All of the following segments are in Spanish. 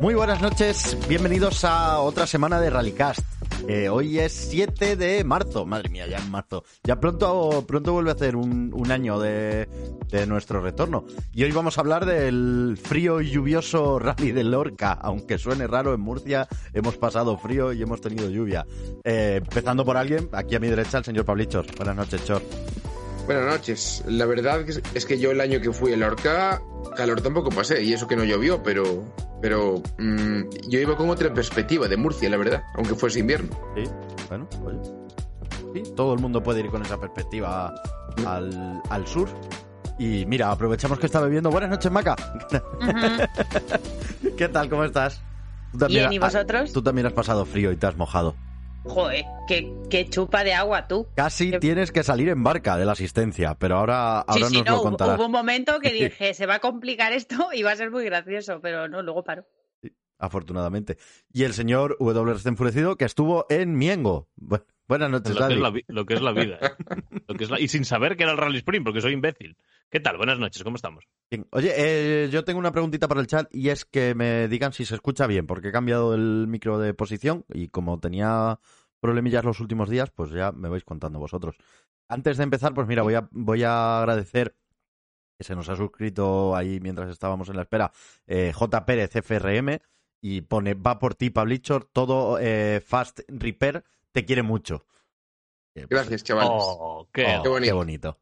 Muy buenas noches, bienvenidos a otra semana de Rallycast. Eh, hoy es 7 de marzo, madre mía, ya en marzo. Ya pronto, pronto vuelve a ser un, un año de, de, nuestro retorno. Y hoy vamos a hablar del frío y lluvioso rally de Lorca. Aunque suene raro, en Murcia hemos pasado frío y hemos tenido lluvia. Eh, empezando por alguien, aquí a mi derecha, el señor Pablichos. Buenas noches, Chor. Buenas noches. La verdad es que yo el año que fui a Lorca, calor tampoco pasé, y eso que no llovió, pero, pero mmm, yo iba con otra perspectiva de Murcia, la verdad, aunque fuese invierno. Sí, bueno, oye. Sí, todo el mundo puede ir con esa perspectiva al, al sur. Y mira, aprovechamos que está bebiendo. Buenas noches, Maca. Uh -huh. ¿Qué tal? ¿Cómo estás? ¿Tú también, Bien, ¿y vosotros? Tú también has pasado frío y te has mojado. Joder, qué, qué, chupa de agua tú. Casi ¿Qué... tienes que salir en barca de la asistencia, pero ahora, ahora sí, sí, nos no, lo contarás. Hubo un momento que dije, se va a complicar esto y va a ser muy gracioso, pero no, luego paro. Sí, afortunadamente. Y el señor W está enfurecido que estuvo en Miengo. Bueno, buenas noches, lo que, la, lo que, es la, vida. ¿eh? lo que es la... Y sin saber que era el Rally Sprint, porque soy imbécil. ¿Qué tal? Buenas noches, ¿cómo estamos? Bien. Oye, eh, yo tengo una preguntita para el chat y es que me digan si se escucha bien, porque he cambiado el micro de posición y como tenía problemillas los últimos días, pues ya me vais contando vosotros. Antes de empezar, pues mira, voy a, voy a agradecer que se nos ha suscrito ahí mientras estábamos en la espera eh, J. Pérez FRM y pone, va por ti, Pablichor, todo eh, Fast Repair, te quiere mucho. Eh, pues, Gracias, chavales. Oh, qué, oh, qué, bonito. qué bonito.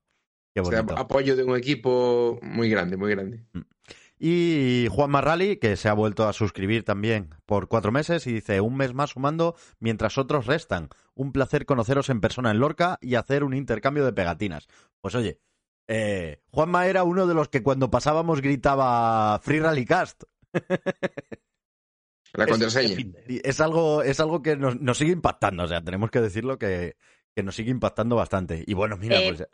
Qué bonito. O sea, apoyo de un equipo muy grande, muy grande. Mm. Y Juan Marrali, que se ha vuelto a suscribir también por cuatro meses y dice, un mes más sumando mientras otros restan. Un placer conoceros en persona en Lorca y hacer un intercambio de pegatinas. Pues oye, eh, Juanma era uno de los que cuando pasábamos gritaba Free Rally Cast. La contraseña. Es, es, algo, es algo que nos, nos, sigue impactando, o sea, tenemos que decirlo que, que nos sigue impactando bastante. Y bueno, mira, eh, pues...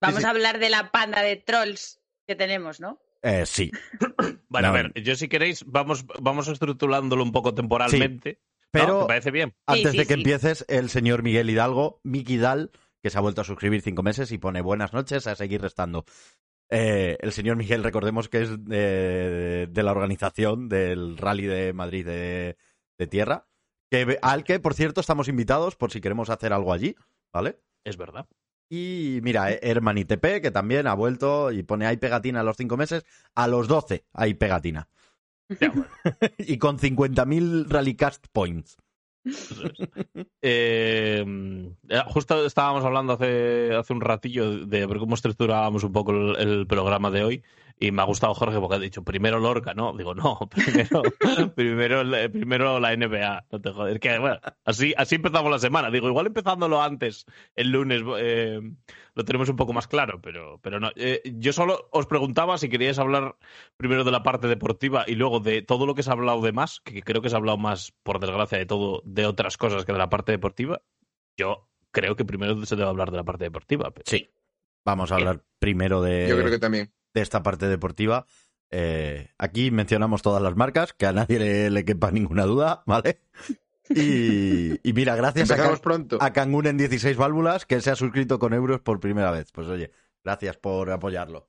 Vamos sí, sí. a hablar de la panda de trolls que tenemos, ¿no? Eh, sí. Bueno, no. a ver, yo si queréis, vamos, vamos estructurándolo un poco temporalmente. Sí, pero ¿No? ¿Te parece bien? Antes sí, de que empieces, el señor Miguel Hidalgo, Miki Dal, que se ha vuelto a suscribir cinco meses y pone buenas noches a seguir restando. Eh, el señor Miguel, recordemos que es de, de, la organización del Rally de Madrid de, de Tierra, que, al que, por cierto, estamos invitados por si queremos hacer algo allí, ¿vale? Es verdad. Y mira, Herman TP, que también ha vuelto y pone hay pegatina a los cinco meses, a los 12 hay pegatina. Ya, bueno. y con 50.000 Rallycast points. Eh, justo estábamos hablando hace, hace un ratillo de cómo estruturábamos un poco el, programa de hoy y me ha gustado Jorge porque ha dicho primero Lorca, ¿no? Digo, no, primero, primero, primero la NBA, no te jodes. Que, bueno, así, así empezamos la semana. Digo, igual empezándolo antes, el lunes, eh, lo tenemos un poco más claro, pero, pero no. Eh, yo solo os preguntaba si queríais hablar primero de la parte deportiva y luego de todo lo que se ha hablado de más, que creo que se ha hablado más, por desgracia, de todo, de otras cosas que de la parte deportiva. Yo creo que primero se debe hablar de la parte deportiva. Pero... Sí. Vamos a hablar primero de. Yo creo que también de esta parte deportiva. Eh, aquí mencionamos todas las marcas, que a nadie le, le quepa ninguna duda, ¿vale? Y, y mira, gracias a, Can, pronto. a Cangun en 16 válvulas, que se ha suscrito con euros por primera vez. Pues oye, gracias por apoyarlo.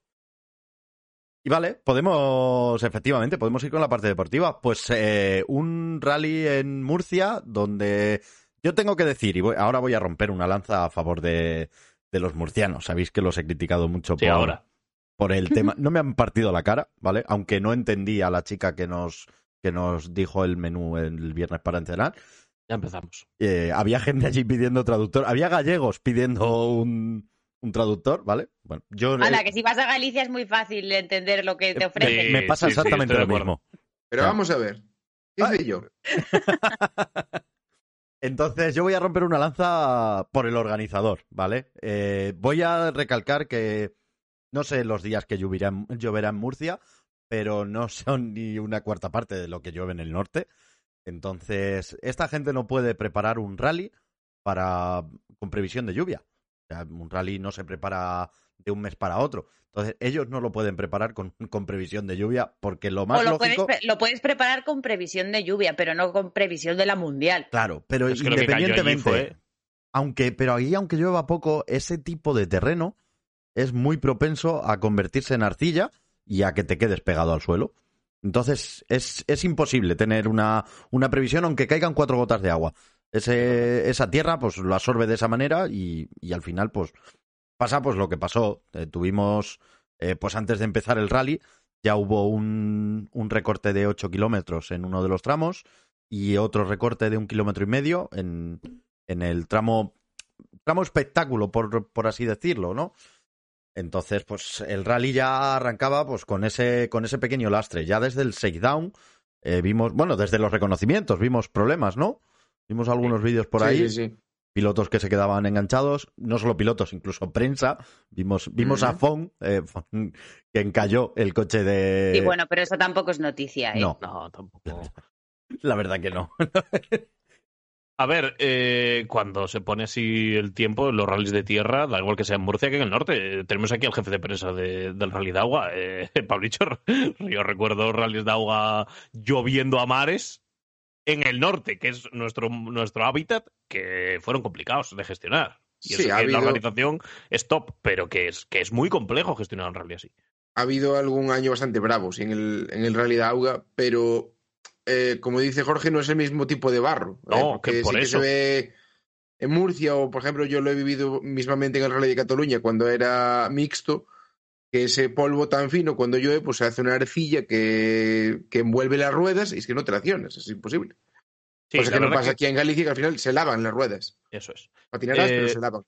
Y vale, podemos, efectivamente, podemos ir con la parte deportiva. Pues eh, un rally en Murcia donde yo tengo que decir, y voy, ahora voy a romper una lanza a favor de, de los murcianos. Sabéis que los he criticado mucho sí, por, ahora por el tema. No me han partido la cara, ¿vale? Aunque no entendí a la chica que nos, que nos dijo el menú el viernes para entrenar. Ya empezamos. Eh, había gente allí pidiendo traductor. Había gallegos pidiendo un, un traductor, ¿vale? Bueno, yo. Anda, que si vas a Galicia es muy fácil entender lo que te ofrecen. Sí, me pasa sí, exactamente sí, lo mismo. Pero Ya. vamos a ver. ¿Qué Ah. yo? Entonces, yo voy a romper una lanza por el organizador, ¿vale? Eh, voy a recalcar que no sé los días que lloverá, en- lloverá en Murcia, pero no son ni una cuarta parte de lo que llueve en el norte. Entonces, esta gente no puede preparar un rally para con previsión de lluvia. O sea, un rally no se prepara de un mes para otro. Entonces, ellos no lo pueden preparar con, con previsión de lluvia porque lo más o lo, lógico... puedes, lo puedes preparar con previsión de lluvia, pero no con previsión de la mundial. Claro, pero Es que que independientemente, fue- aunque, pero ahí aunque llueva poco, ese tipo de terreno es muy propenso a convertirse en arcilla y a que te quedes pegado al suelo. Entonces es, es imposible tener una, una previsión aunque caigan cuatro gotas de agua. Ese, esa tierra pues lo absorbe de esa manera y, y al final pues pasa pues lo que pasó. Eh, tuvimos, eh, pues antes de empezar el rally, ya hubo un, un recorte de 8 kilómetros en uno de los tramos y otro recorte de un kilómetro y medio en, en el tramo, tramo espectáculo, por, por así decirlo, ¿no? Entonces, pues el rally ya arrancaba pues con ese, con ese pequeño lastre. Ya desde el shakedown eh, vimos, bueno, desde los reconocimientos vimos problemas, ¿no? Vimos algunos vídeos por Sí, ahí sí, sí. pilotos que se quedaban enganchados, no solo pilotos, incluso prensa. Vimos, vimos a Ujú. Fon, eh, Fon, que encalló el coche de. Y bueno, pero eso tampoco es noticia, ¿eh? no, No, tampoco. la verdad que no. A ver, eh, cuando se pone así el tiempo los rallies de tierra, da igual que sea en Murcia que en el norte. Eh, tenemos aquí al jefe de prensa de- del rally de agua, eh, Pablicho. Yo recuerdo rallies de agua lloviendo a mares en el norte, que es nuestro, nuestro hábitat, que fueron complicados de gestionar. Y Sí, ha que la organización es top, pero que es, que es muy complejo gestionar un rally así. ha habido algún año bastante bravos en el, en el Rally de Auga, pero eh, como dice Jorge, no es el mismo tipo de barro. eh, No, porque que por sí que eso. se ve en Murcia, o por ejemplo, yo lo he vivido mismamente en el Rally de Cataluña cuando era mixto, que ese polvo tan fino cuando llueve, pues se hace una arcilla que, que envuelve las ruedas y es que no traccionas, es imposible. Sí, Cosa la que no pasa aquí en Galicia, que al final se lavan las ruedas. Eso es. Patinarás, Eh, pero se lavan.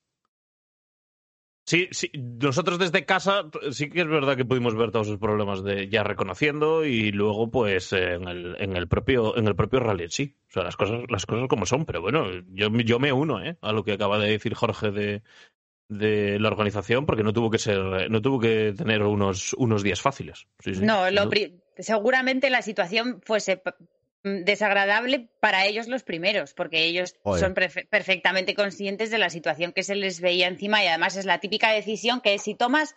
Sí, sí, nosotros desde casa sí que es verdad que pudimos ver todos esos problemas de ya reconociendo y luego pues en el, en el propio en el propio rally sí, o sea las cosas las cosas como son, pero bueno yo yo me uno ¿eh? a lo que acaba de decir Jorge de de la organización porque no tuvo que ser no tuvo que tener unos unos días fáciles. Sí, sí. No, lo pri- seguramente la situación fuese desagradable para ellos los primeros, porque ellos son perfe- perfectamente conscientes de la situación que se les veía encima y además es la típica decisión que si tomas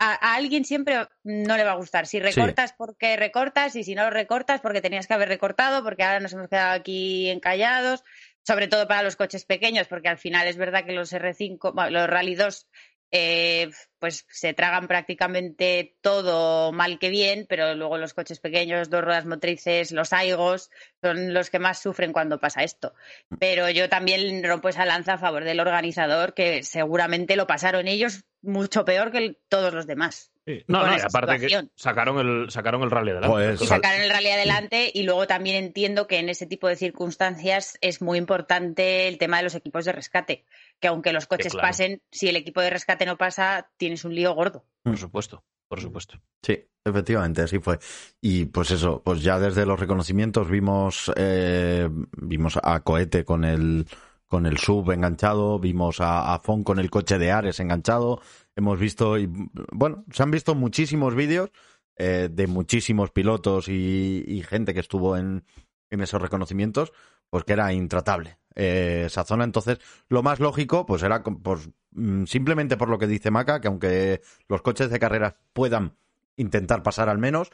a, a alguien siempre no le va a gustar. Si recortas porque recortas y si no lo recortas porque tenías que haber recortado, porque ahora nos hemos quedado aquí encallados, sobre todo para los coches pequeños, porque al final es verdad que los R5, bueno, los Rally 2 eh, pues se tragan prácticamente todo mal que bien, pero luego los coches pequeños, dos ruedas motrices, los aigos, son los que más sufren cuando pasa esto. Pero yo también rompo esa lanza a favor del organizador, que seguramente lo pasaron ellos mucho peor que todos los demás. Sí. No, no, y aparte situación. que sacaron el sacaron el rally adelante. Joder, Y Sal- sacar el rally adelante y luego también entiendo que en ese tipo de circunstancias es muy importante el tema de los equipos de rescate, que aunque los coches claro. pasen, si el equipo de rescate no pasa, tienes un lío gordo. Por supuesto, por supuesto. Sí, efectivamente, así fue. Y pues eso, pues ya desde los reconocimientos vimos, eh, vimos a Cohete con el, con el sub enganchado, vimos a, a Fon con el coche de Ares enganchado, hemos visto, y, bueno, se han visto muchísimos vídeos eh, de muchísimos pilotos y, y gente que estuvo en, en esos reconocimientos, pues que era intratable eh, esa zona. Entonces, lo más lógico, pues era pues, mm, simplemente por lo que dice Maca, que aunque los coches de carreras puedan intentar pasar al menos,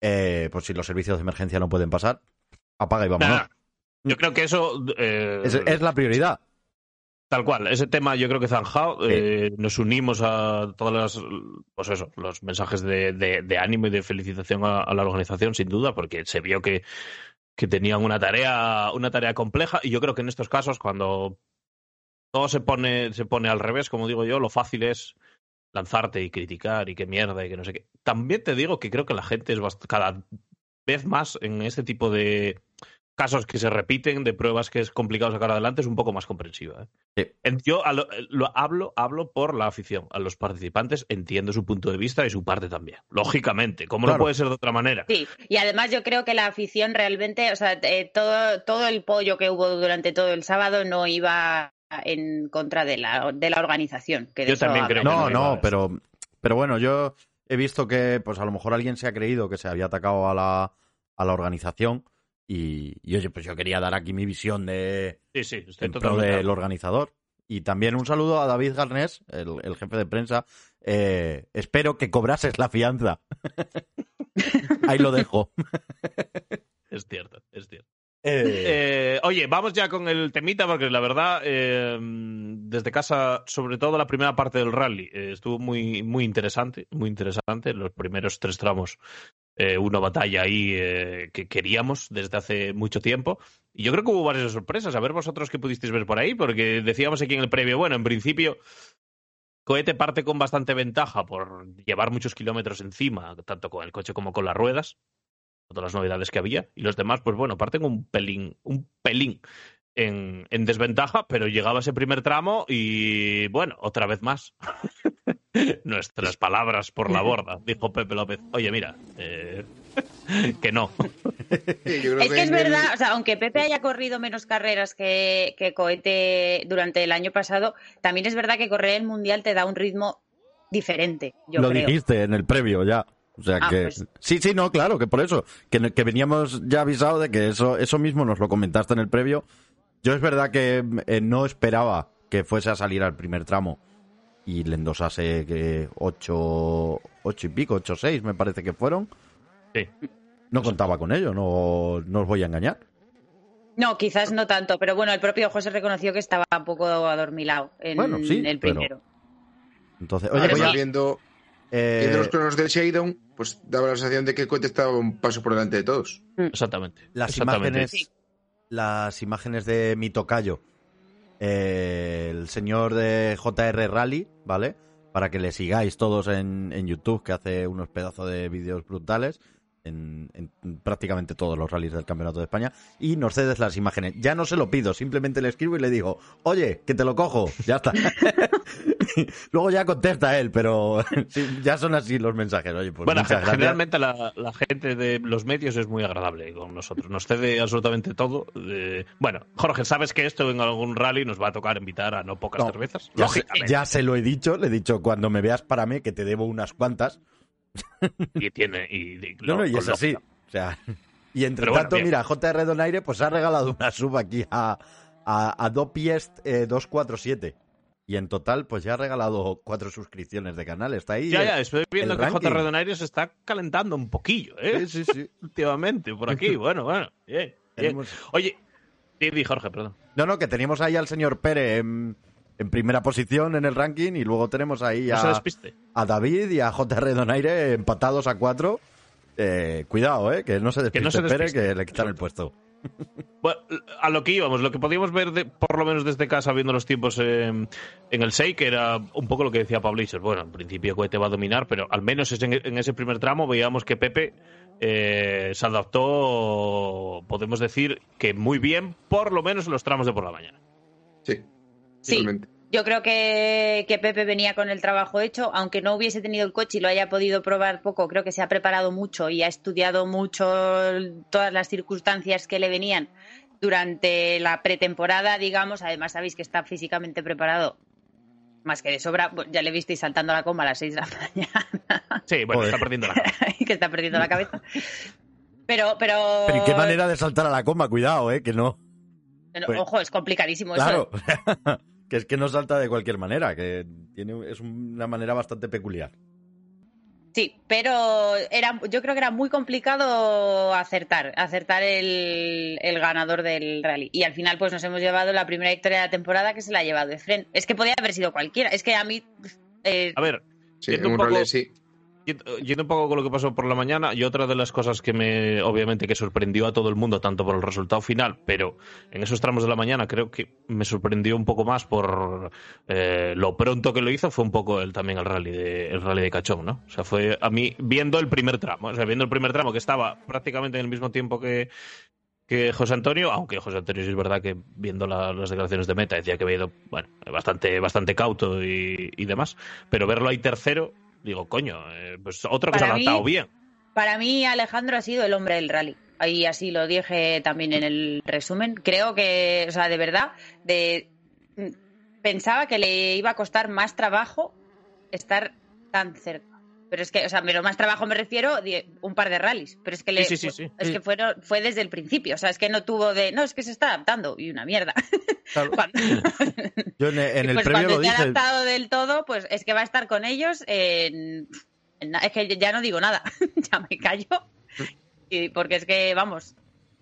eh, pues si los servicios de emergencia no pueden pasar, apaga y vámonos. Nah, yo creo que eso eh, Es, es la prioridad. Tal cual, ese tema yo creo que zanjado. Sí. eh, nos unimos a todas las, pues eso, los mensajes de, de- de ánimo y de felicitación a, a la organización, sin duda, porque se vio que, que tenían una tarea, una tarea compleja. Y yo creo que en estos casos, cuando todo se pone, se pone al revés, como digo yo, lo fácil es lanzarte y criticar y qué mierda y que no sé qué. También te digo que creo que la gente es cada vez más en este tipo de casos que se repiten, de pruebas que es complicado sacar adelante, es un poco más comprensiva. ¿eh? Sí. Yo a lo, lo hablo, hablo por la afición. A los participantes entiendo su punto de vista y su parte también. Lógicamente, ¿cómo Claro. no puede ser de otra manera? Sí, y además yo creo que la afición realmente, o sea, eh, todo, todo el pollo que hubo durante todo el sábado no iba en contra de la, de la organización. Que de Yo también creo que No, no, no, pero, pero bueno, yo he visto que pues a lo mejor alguien se ha creído que se había atacado a la, a la organización y, y, oye, pues yo quería dar aquí mi visión de Sí, sí, estoy en pro totalmente de del organizador. Y también un saludo a David Garnés, el, el jefe de prensa. Eh, espero que cobrases la fianza. Ahí lo dejo. Es cierto, es cierto. Eh, Eh, oye, vamos ya con el temita, porque la verdad, eh, desde casa, sobre todo la primera parte del rally, estuvo muy, muy interesante, muy interesante. Los primeros tres tramos eh, una batalla ahí eh, que queríamos desde hace mucho tiempo. Y yo creo que hubo varias sorpresas. A ver vosotros qué pudisteis ver por ahí, porque decíamos aquí en el previo, bueno, en principio Cohete parte con bastante ventaja por llevar muchos kilómetros encima, tanto con el coche como con las ruedas, todas las novedades que había, y los demás, pues bueno, parten un pelín, un pelín en, en desventaja, pero llegaba ese primer tramo y bueno, otra vez más. Nuestras palabras por la borda, dijo Pepe López. Oye, mira, eh, que no. es que es verdad, o sea, aunque Pepe haya corrido menos carreras que, que Cohete durante el año pasado, también es verdad que correr el Mundial te da un ritmo diferente, yo Lo creo. dijiste en el previo ya. O sea Ah, que. pues- Sí, sí, no, claro, que por eso. Que, que veníamos ya avisados de que eso, eso mismo nos lo comentaste en el previo. Yo es verdad que eh, no esperaba que fuese a salir al primer tramo y le endosase que ocho, ocho y pico, ocho seis me parece que fueron. Sí. No contaba con ello, no, no os voy a engañar. No, quizás no tanto, pero bueno, el propio José reconoció que estaba un poco adormilado en Bueno, sí, el pero- primero. Entonces, oye, voy a- viendo, eh, viendo los cronos del Shadow, pues daba la sensación de que el cohete estaba un paso por delante de todos. Exactamente. las exactamente. imágenes Sí. las imágenes de mi tocayo el señor de JR Rally vale para que le sigáis todos en, en YouTube que hace unos pedazos de vídeos brutales en, en prácticamente todos los rallies del campeonato de España y nos cedes las imágenes ya no se lo pido simplemente le escribo y le digo oye que te lo cojo ya está luego ya contesta él pero sí, ya son así los mensajes oye pues bueno, generalmente la, la gente de los medios es muy agradable con nosotros. Nos cede absolutamente todo. Eh, bueno, Jorge, sabes que esto en algún rally nos va a tocar invitar a no pocas No, cervezas. Ya se, Lógicamente. ya se lo he dicho, le he dicho cuando me veas para mí que te debo unas cuantas. Y tiene. Y, y- No, no, y es así. O sea, y entre Pero bueno, tanto, bien. mira, JR Donaire pues ha regalado una sub aquí a, a, a Dopiest eh, 247. Y en total, pues ya ha regalado cuatro suscripciones de canal. Está ahí. Ya, eh, ya, estoy viendo que ranking. JR Donaire se está calentando un poquillo, ¿eh? Sí, sí, sí. Últimamente, por aquí. Bueno, bueno. Bien, bien. Tenemos- Oye, di, Jorge, perdón. No, no, que teníamos ahí al señor Pérez en, en primera posición en el ranking y luego tenemos ahí a, David y a JR Donaire empatados a cuatro. Eh, cuidado, eh, que no se despiste, no se despiste. que le quitan el puesto. Bueno, a lo que íbamos, lo que podíamos ver, de- por lo menos desde casa, viendo los tiempos en, en el 6, que era un poco lo que decía Pablícer. Bueno, en principio Cohete va a dominar, pero al menos en, en ese primer tramo veíamos que Pepe eh, se adaptó, podemos decir, que muy bien, por lo menos en los tramos de por la mañana. Sí, yo creo que, que Pepe venía con el trabajo hecho, aunque no hubiese tenido el coche y lo haya podido probar poco, creo que se ha preparado mucho y ha estudiado mucho todas las circunstancias que le venían durante la pretemporada, digamos. Además, sabéis que está físicamente preparado más que de sobra. Ya le visteis saltando la coma a las 6 de la mañana Sí, bueno, Joder. está perdiendo la cabeza. que está perdiendo la cabeza. Pero, pero, Pero ¿y qué manera de saltar a la coma? Cuidado, eh, que no. pero, pues- ojo, es complicadísimo eso. Que es que no salta de cualquier manera, que tiene es una manera bastante peculiar. Sí, pero era, yo creo que era muy complicado acertar, acertar el, el ganador del rally. Y al final, pues nos hemos llevado la primera victoria de la temporada que se la ha llevado Efren. Es que podía haber sido cualquiera. Es que a mí. eh, A ver, Sí, un un poco- rally sí. Yendo un poco con lo que pasó por la mañana y otra de las cosas que me obviamente que sorprendió a todo el mundo tanto por el resultado final pero en esos tramos de la mañana creo que me sorprendió un poco más por eh, lo pronto que lo hizo fue un poco el también el rally de el rally de Cachón no o sea fue a mí viendo el primer tramo o sea viendo el primer tramo que estaba prácticamente en el mismo tiempo que que José Antonio, aunque José Antonio sí es verdad que viendo la- las declaraciones de Meta decía que había ido bastante, bastante cauto y, y demás, pero verlo ahí tercero, digo, coño, eh, pues otro que se ha Para mí- adaptado bien. Para mí, Alejandro ha sido el hombre del rally. Ahí así lo dije también en el resumen. Creo que, o sea, de verdad, de mm, pensaba que le iba a costar más trabajo estar tan cerca. Pero es que, o sea, pero más trabajo me refiero un par de rallies. Pero es que le, Sí, sí, sí, es que fueron, fue desde el principio. O sea, es que no tuvo de, no, es que se está adaptando y una mierda. Claro. Cuando- Yo en, en el pues previo cuando lo esté dije. adaptado del todo, pues es que va a estar con ellos en... en es que ya no digo nada, ya me callo. Y porque es que, vamos,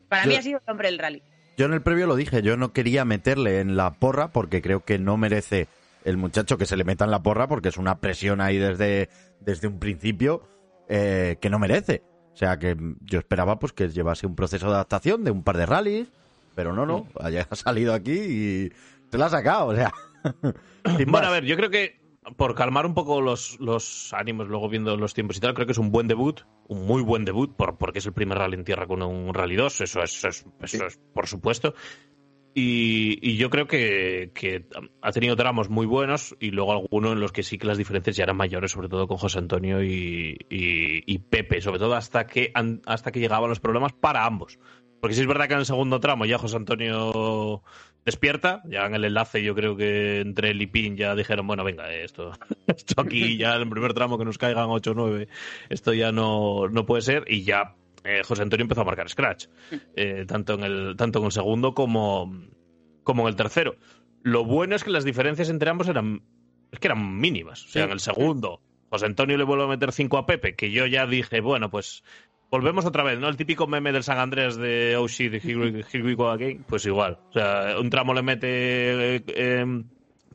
para Yo- mí ha sido el hombre del rally. Yo en el previo lo dije, yo no quería meterle en la porra porque creo que no merece el muchacho que se le meta en la porra porque es una presión ahí desde, desde un principio eh, que no merece. O sea que yo esperaba pues que llevase un proceso de adaptación de un par de rallies, pero no, no, haya salido aquí y te la ha sacado, o sea. bueno, a ver, yo creo que por calmar un poco los, los ánimos, luego viendo los tiempos y tal, creo que es un buen debut, un muy buen debut, por, porque es el primer rally en tierra con un Rally 2, eso es, eso es, eso es por supuesto. Y, yo creo que, ha tenido tramos muy buenos y luego algunos en los que sí que las diferencias ya eran mayores, sobre todo con José Antonio y, Pepe, sobre todo hasta que, hasta que llegaban los problemas para ambos. Porque sí es verdad que en el segundo tramo ya José Antonio despierta, ya en el enlace yo creo que entre el y Pin ya dijeron, bueno, venga, esto, esto aquí ya en el primer tramo que nos caigan 8 o 9, esto ya no, no puede ser y ya eh, José Antonio empezó a marcar scratch, eh, tanto, en el, tanto en el segundo como, como en el tercero. Lo bueno es que las diferencias entre ambos eran, es que eran mínimas. O sea, en el segundo, José Antonio le vuelve a meter 5 a Pepe, que yo ya dije, bueno, pues volvemos otra vez, ¿no? El típico meme del San Andrés de Oh shit, here we, go again. Pues igual. O sea, un tramo le mete eh,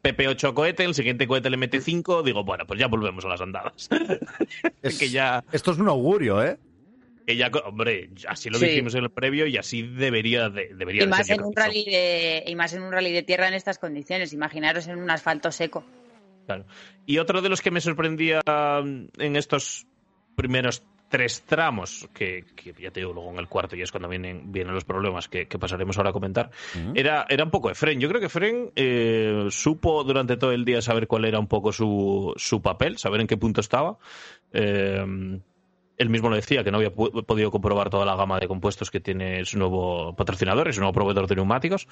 Pepe 8 cohete, el siguiente cohete le mete 5. Digo, bueno, pues ya volvemos a las andadas. que ya... Esto es un augurio, ¿eh? Que ya, hombre, así lo dijimos en el previo y así debería de, debería y más en un rally de y más en un rally de tierra en estas condiciones. Imaginaros en un asfalto seco. Claro. Y otro de los que me sorprendía en estos primeros tres tramos, que, ya te digo, luego en el cuarto y es cuando vienen, vienen los problemas que, pasaremos ahora a comentar, era, era un poco Efren. Yo creo que Efren eh, supo durante todo el día saber cuál era un poco su, su papel, saber en qué punto estaba. Eh, él mismo lo decía, que no había podido comprobar toda la gama de compuestos que tiene su nuevo patrocinador y su nuevo proveedor de neumáticos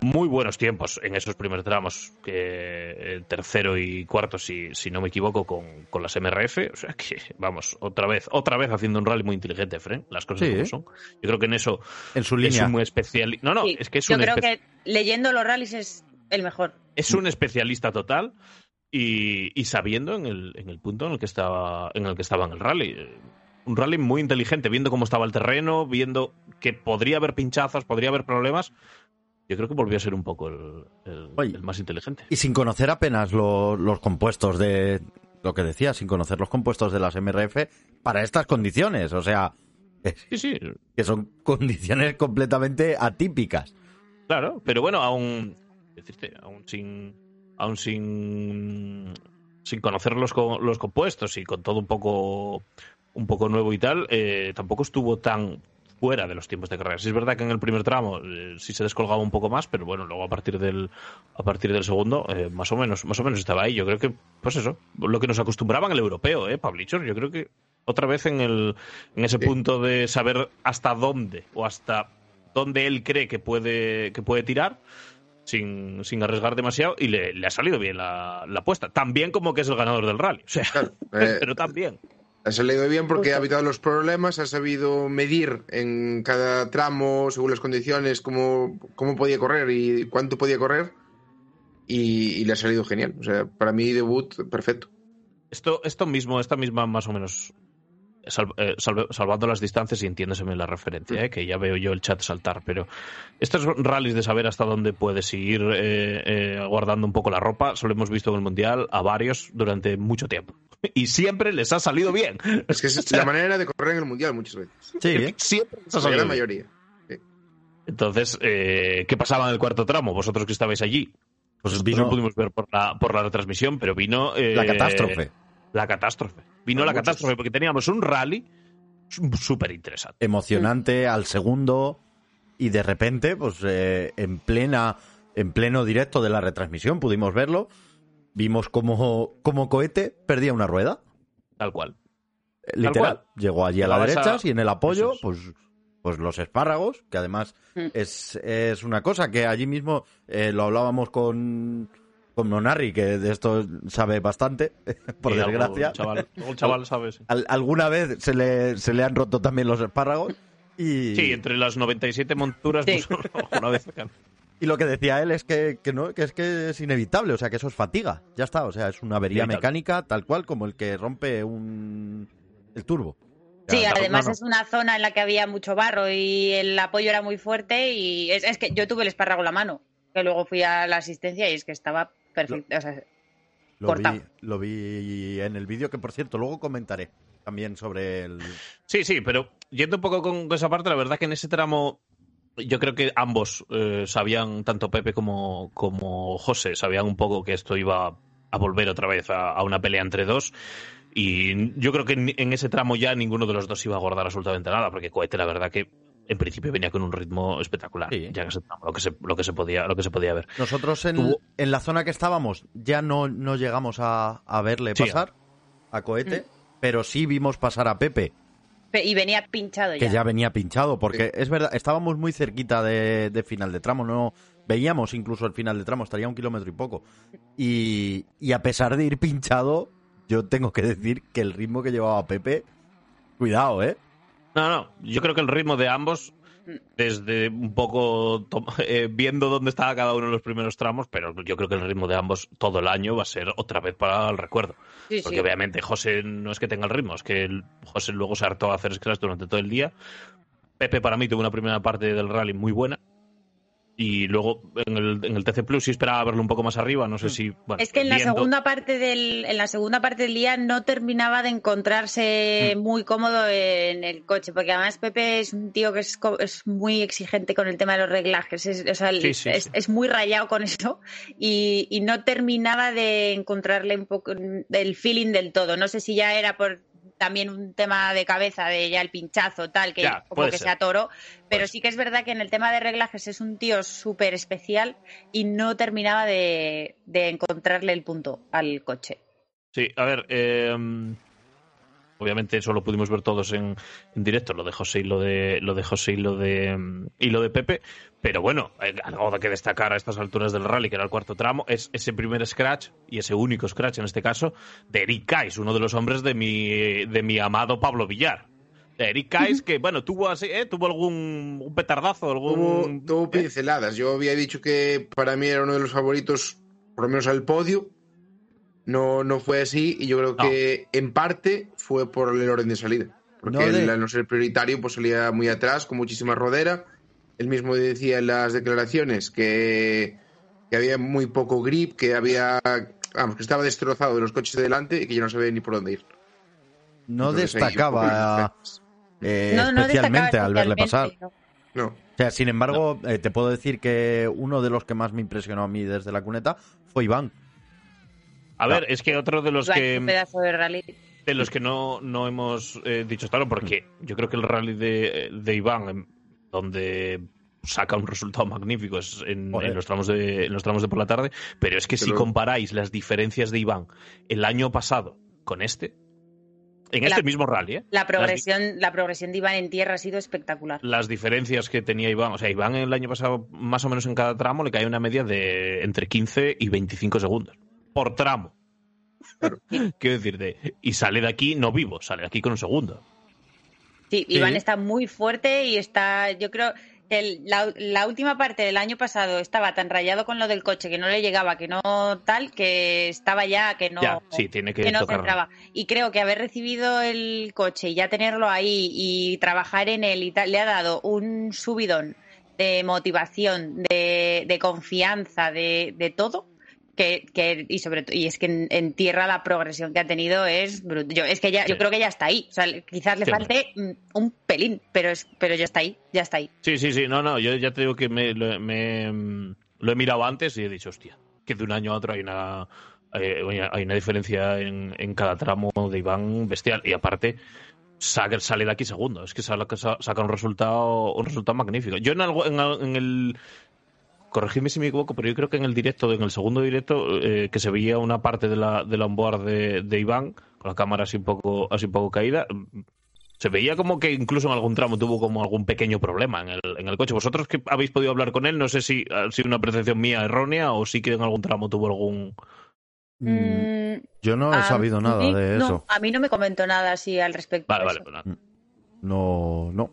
muy buenos tiempos en esos primeros tramos, que tercero y cuarto, si, si no me equivoco, con, con, las MRF. O sea que, vamos, otra vez, otra vez haciendo un rally muy inteligente, Fren, las cosas como son. Yo creo que en eso en su línea. es muy especial. No, no, es que es Yo creo que leyendo los rallies es el mejor. Es un especialista total y, y sabiendo en el, en el punto en el que estaba en el que estaba en el rally un rally muy inteligente, viendo cómo estaba el terreno, viendo que podría haber pinchazos, podría haber problemas, yo creo que volvió a ser un poco el, más inteligente. Y sin conocer apenas los compuestos de lo que decía, sin conocer los compuestos de las MRF para estas condiciones. O sea, sí, sí. que son condiciones completamente atípicas. Claro, pero bueno, aún, decirte, aún sin, aún sin, sin conocer los, los compuestos y con todo un poco, un poco nuevo y tal, eh, tampoco estuvo tan fuera de los tiempos de carrera. Sí es verdad que en el primer tramo eh, sí se descolgaba un poco más, pero bueno, luego a partir del a partir del segundo eh, más o menos más o menos estaba ahí. Yo creo que pues eso, lo que nos acostumbraban el europeo, eh, Pablichos, yo creo que otra vez en el en ese punto de saber hasta dónde o hasta dónde él cree que puede que puede tirar. Sin, sin, arriesgar demasiado y le, ha salido bien la, la apuesta. También como que es el ganador del rally. O sea, pero también. Ha salido bien porque ha evitado los problemas, ha sabido medir en cada tramo, según las condiciones, cómo, cómo podía correr y cuánto podía correr. Y, le ha salido genial. O sea, para mí, debut perfecto. Esto, esto mismo, esta misma más o menos eh, salvando las distancias y entiéndeseme la referencia, eh, que ya veo yo el chat saltar, pero estos rallies de saber hasta dónde puedes ir eh, guardando un poco la ropa, solo hemos visto en el Mundial a varios durante mucho tiempo. Y siempre les ha salido bien. Es que es la manera de correr en el Mundial muchas veces. Sí, siempre les ha salido La mayoría. Entonces, ¿qué pasaba en el cuarto tramo? Vosotros que estabais allí. Pues vino, no pudimos ver por la, por la retransmisión, pero vino... la catástrofe. La catástrofe. Vino la catástrofe porque teníamos un rally súper interesante. Emocionante al segundo y de repente, pues eh, en plena, en pleno directo de la retransmisión pudimos verlo. Vimos como, como cohete perdía una rueda. Tal cual. Eh, literal. Llegó allí a la derecha y en el apoyo, pues, pues los espárragos, que además mm. es, es una cosa que allí mismo eh, lo hablábamos con con Nonarri, que de esto sabe bastante, por desgracia. El chaval, sabe, alguna vez se le, se le han roto también los espárragos. Y... Sí, entre las 97 monturas, pues, una vez. Y lo que decía él es que, no, que es que es inevitable, o sea, que eso es fatiga. Ya está, o sea, es una avería mecánica tal cual como el que rompe un el turbo. Sí, además es una zona en la que había mucho barro y el apoyo era muy fuerte y es, es que yo tuve el espárrago en la mano, que luego fui a la asistencia y es que estaba perfecto. Lo, vi, lo vi en el vídeo que, por cierto, luego comentaré. también sobre el... Sí, sí, pero yendo un poco con esa parte, la verdad que en ese tramo yo creo que ambos eh, sabían, tanto Pepe como, como José, sabían un poco que esto iba a volver otra vez a, una pelea entre dos. Y yo creo que en, ese tramo ya ninguno de los dos iba a guardar absolutamente nada, porque Cohete, la verdad que en principio venía con un ritmo espectacular. Ya lo que se, lo que se podía, lo que se podía ver. Nosotros en, en la zona que estábamos ya no, no llegamos a, verle pasar a Cohete, mm. pero sí vimos pasar a Pepe. Y venía pinchado ya. Que ya venía pinchado, porque es verdad, estábamos muy cerquita de, final de tramo, no veíamos incluso el final de tramo, estaría un kilómetro y poco. Y, y a pesar de ir pinchado, yo tengo que decir que el ritmo que llevaba Pepe, cuidado, ¿eh? No, no, yo creo que el ritmo de ambos desde un poco eh, viendo dónde estaba cada uno en los primeros tramos, pero yo creo que el ritmo de ambos todo el año va a ser otra vez para el recuerdo. Porque obviamente José no es que tenga el ritmo, es que José luego se hartó a hacer scratch durante todo el día. Pepe para mí tuvo una primera parte del rally muy buena, y luego en el, en el TC Plus sí esperaba verlo un poco más arriba, no sé mm. si... es que en la, segunda parte del, en la segunda parte del día no terminaba de encontrarse mm. muy cómodo en el coche, porque además Pepe es un tío que es, es muy exigente con el tema de los reglajes, es, es, muy rayado con eso y, y no terminaba de encontrarle un poco el feeling del todo. No sé si ya era por también un tema de cabeza de ya el pinchazo, tal, que como que se atoró. Pero sí que es verdad que en el tema de reglajes es un tío súper especial y no terminaba de, encontrarle el punto al coche. Sí, a ver, eh, Obviamente eso lo pudimos ver todos en, directo, lo de José y lo de lo de José y lo de y lo de Pepe, pero bueno, algo de que destacar a estas alturas del rally, que era el cuarto tramo, es ese primer scratch y ese único scratch en este caso de Eric Kais, uno de los hombres de mi de mi amado Pablo Villar. Eric Kais, que bueno, tuvo así, ¿eh? tuvo algún un petardazo, algún tuvo, tuvo pinceladas. Yo había dicho que para mí era uno de los favoritos, por lo menos al podio, no, no fue así y yo creo que en parte fue por el orden de salida. Porque no al no ser prioritario, pues salía muy atrás, con muchísima rodera. Él mismo decía en las declaraciones que, había muy poco grip, que había. Vamos, que estaba destrozado de los coches de delante y que ya no sabía ni por dónde ir. No destacaba eh, especialmente al verle pasar. No. O sea, sin embargo, eh, te puedo decir que uno de los que más me impresionó a mí desde la cuneta fue Iván. A ver, es que otro de los que. Un pedazo de rally. De los que no, no hemos eh, dicho claro, porque yo creo que el rally de, de Iván, donde saca un resultado magnífico es en, los tramos de, en los tramos de por la tarde, pero es que si comparáis las diferencias de Iván el año pasado con este, en este mismo rally, ¿eh? La progresión, la progresión de Iván en tierra ha sido espectacular. Las diferencias que tenía Iván, o sea, Iván el año pasado, más o menos en cada tramo, le cae una media de entre 15 y 25 segundos por tramo. Quiero decirte, y sale de aquí no vivo, sale de aquí con un segundo. Sí, Iván está muy fuerte y está, yo creo, que la, última parte del año pasado estaba tan rayado con lo del coche que no le llegaba, que no tal, que estaba ya, que no, sí, tiene que, no entraba. Y creo que haber recibido el coche y ya tenerlo ahí y trabajar en él y tal, le ha dado un subidón de motivación, de, confianza, de, de todo, que, y sobre y es que en, tierra la progresión que ha tenido es brutal. Yo, es que ya, yo creo que ya está ahí. O sea, quizás le falte un pelín, pero es, pero ya está ahí, ya está ahí. Sí, sí, sí, no, no, yo ya te digo que me, lo, he mirado antes y he dicho, hostia, que de un año a otro hay una eh, hay una diferencia en, en, cada tramo de Iván bestial. Y aparte, sale de aquí segundo. Es que saca un resultado, un resultado magnífico. Yo en, algo, en el corregidme si me equivoco, pero yo creo que en el directo, en el segundo directo, eh, que se veía una parte de la, de la onboard de, Iván, con la cámara así un poco, así un poco caída, se veía como que incluso en algún tramo tuvo como algún pequeño problema en el, en el coche. Vosotros que habéis podido hablar con él, no sé si ha sido una percepción mía errónea o sí que en algún tramo tuvo algún... Mm, yo no he sabido nada de eso. a mí no me comentó nada así al respecto. Vale, vale, pues No, no.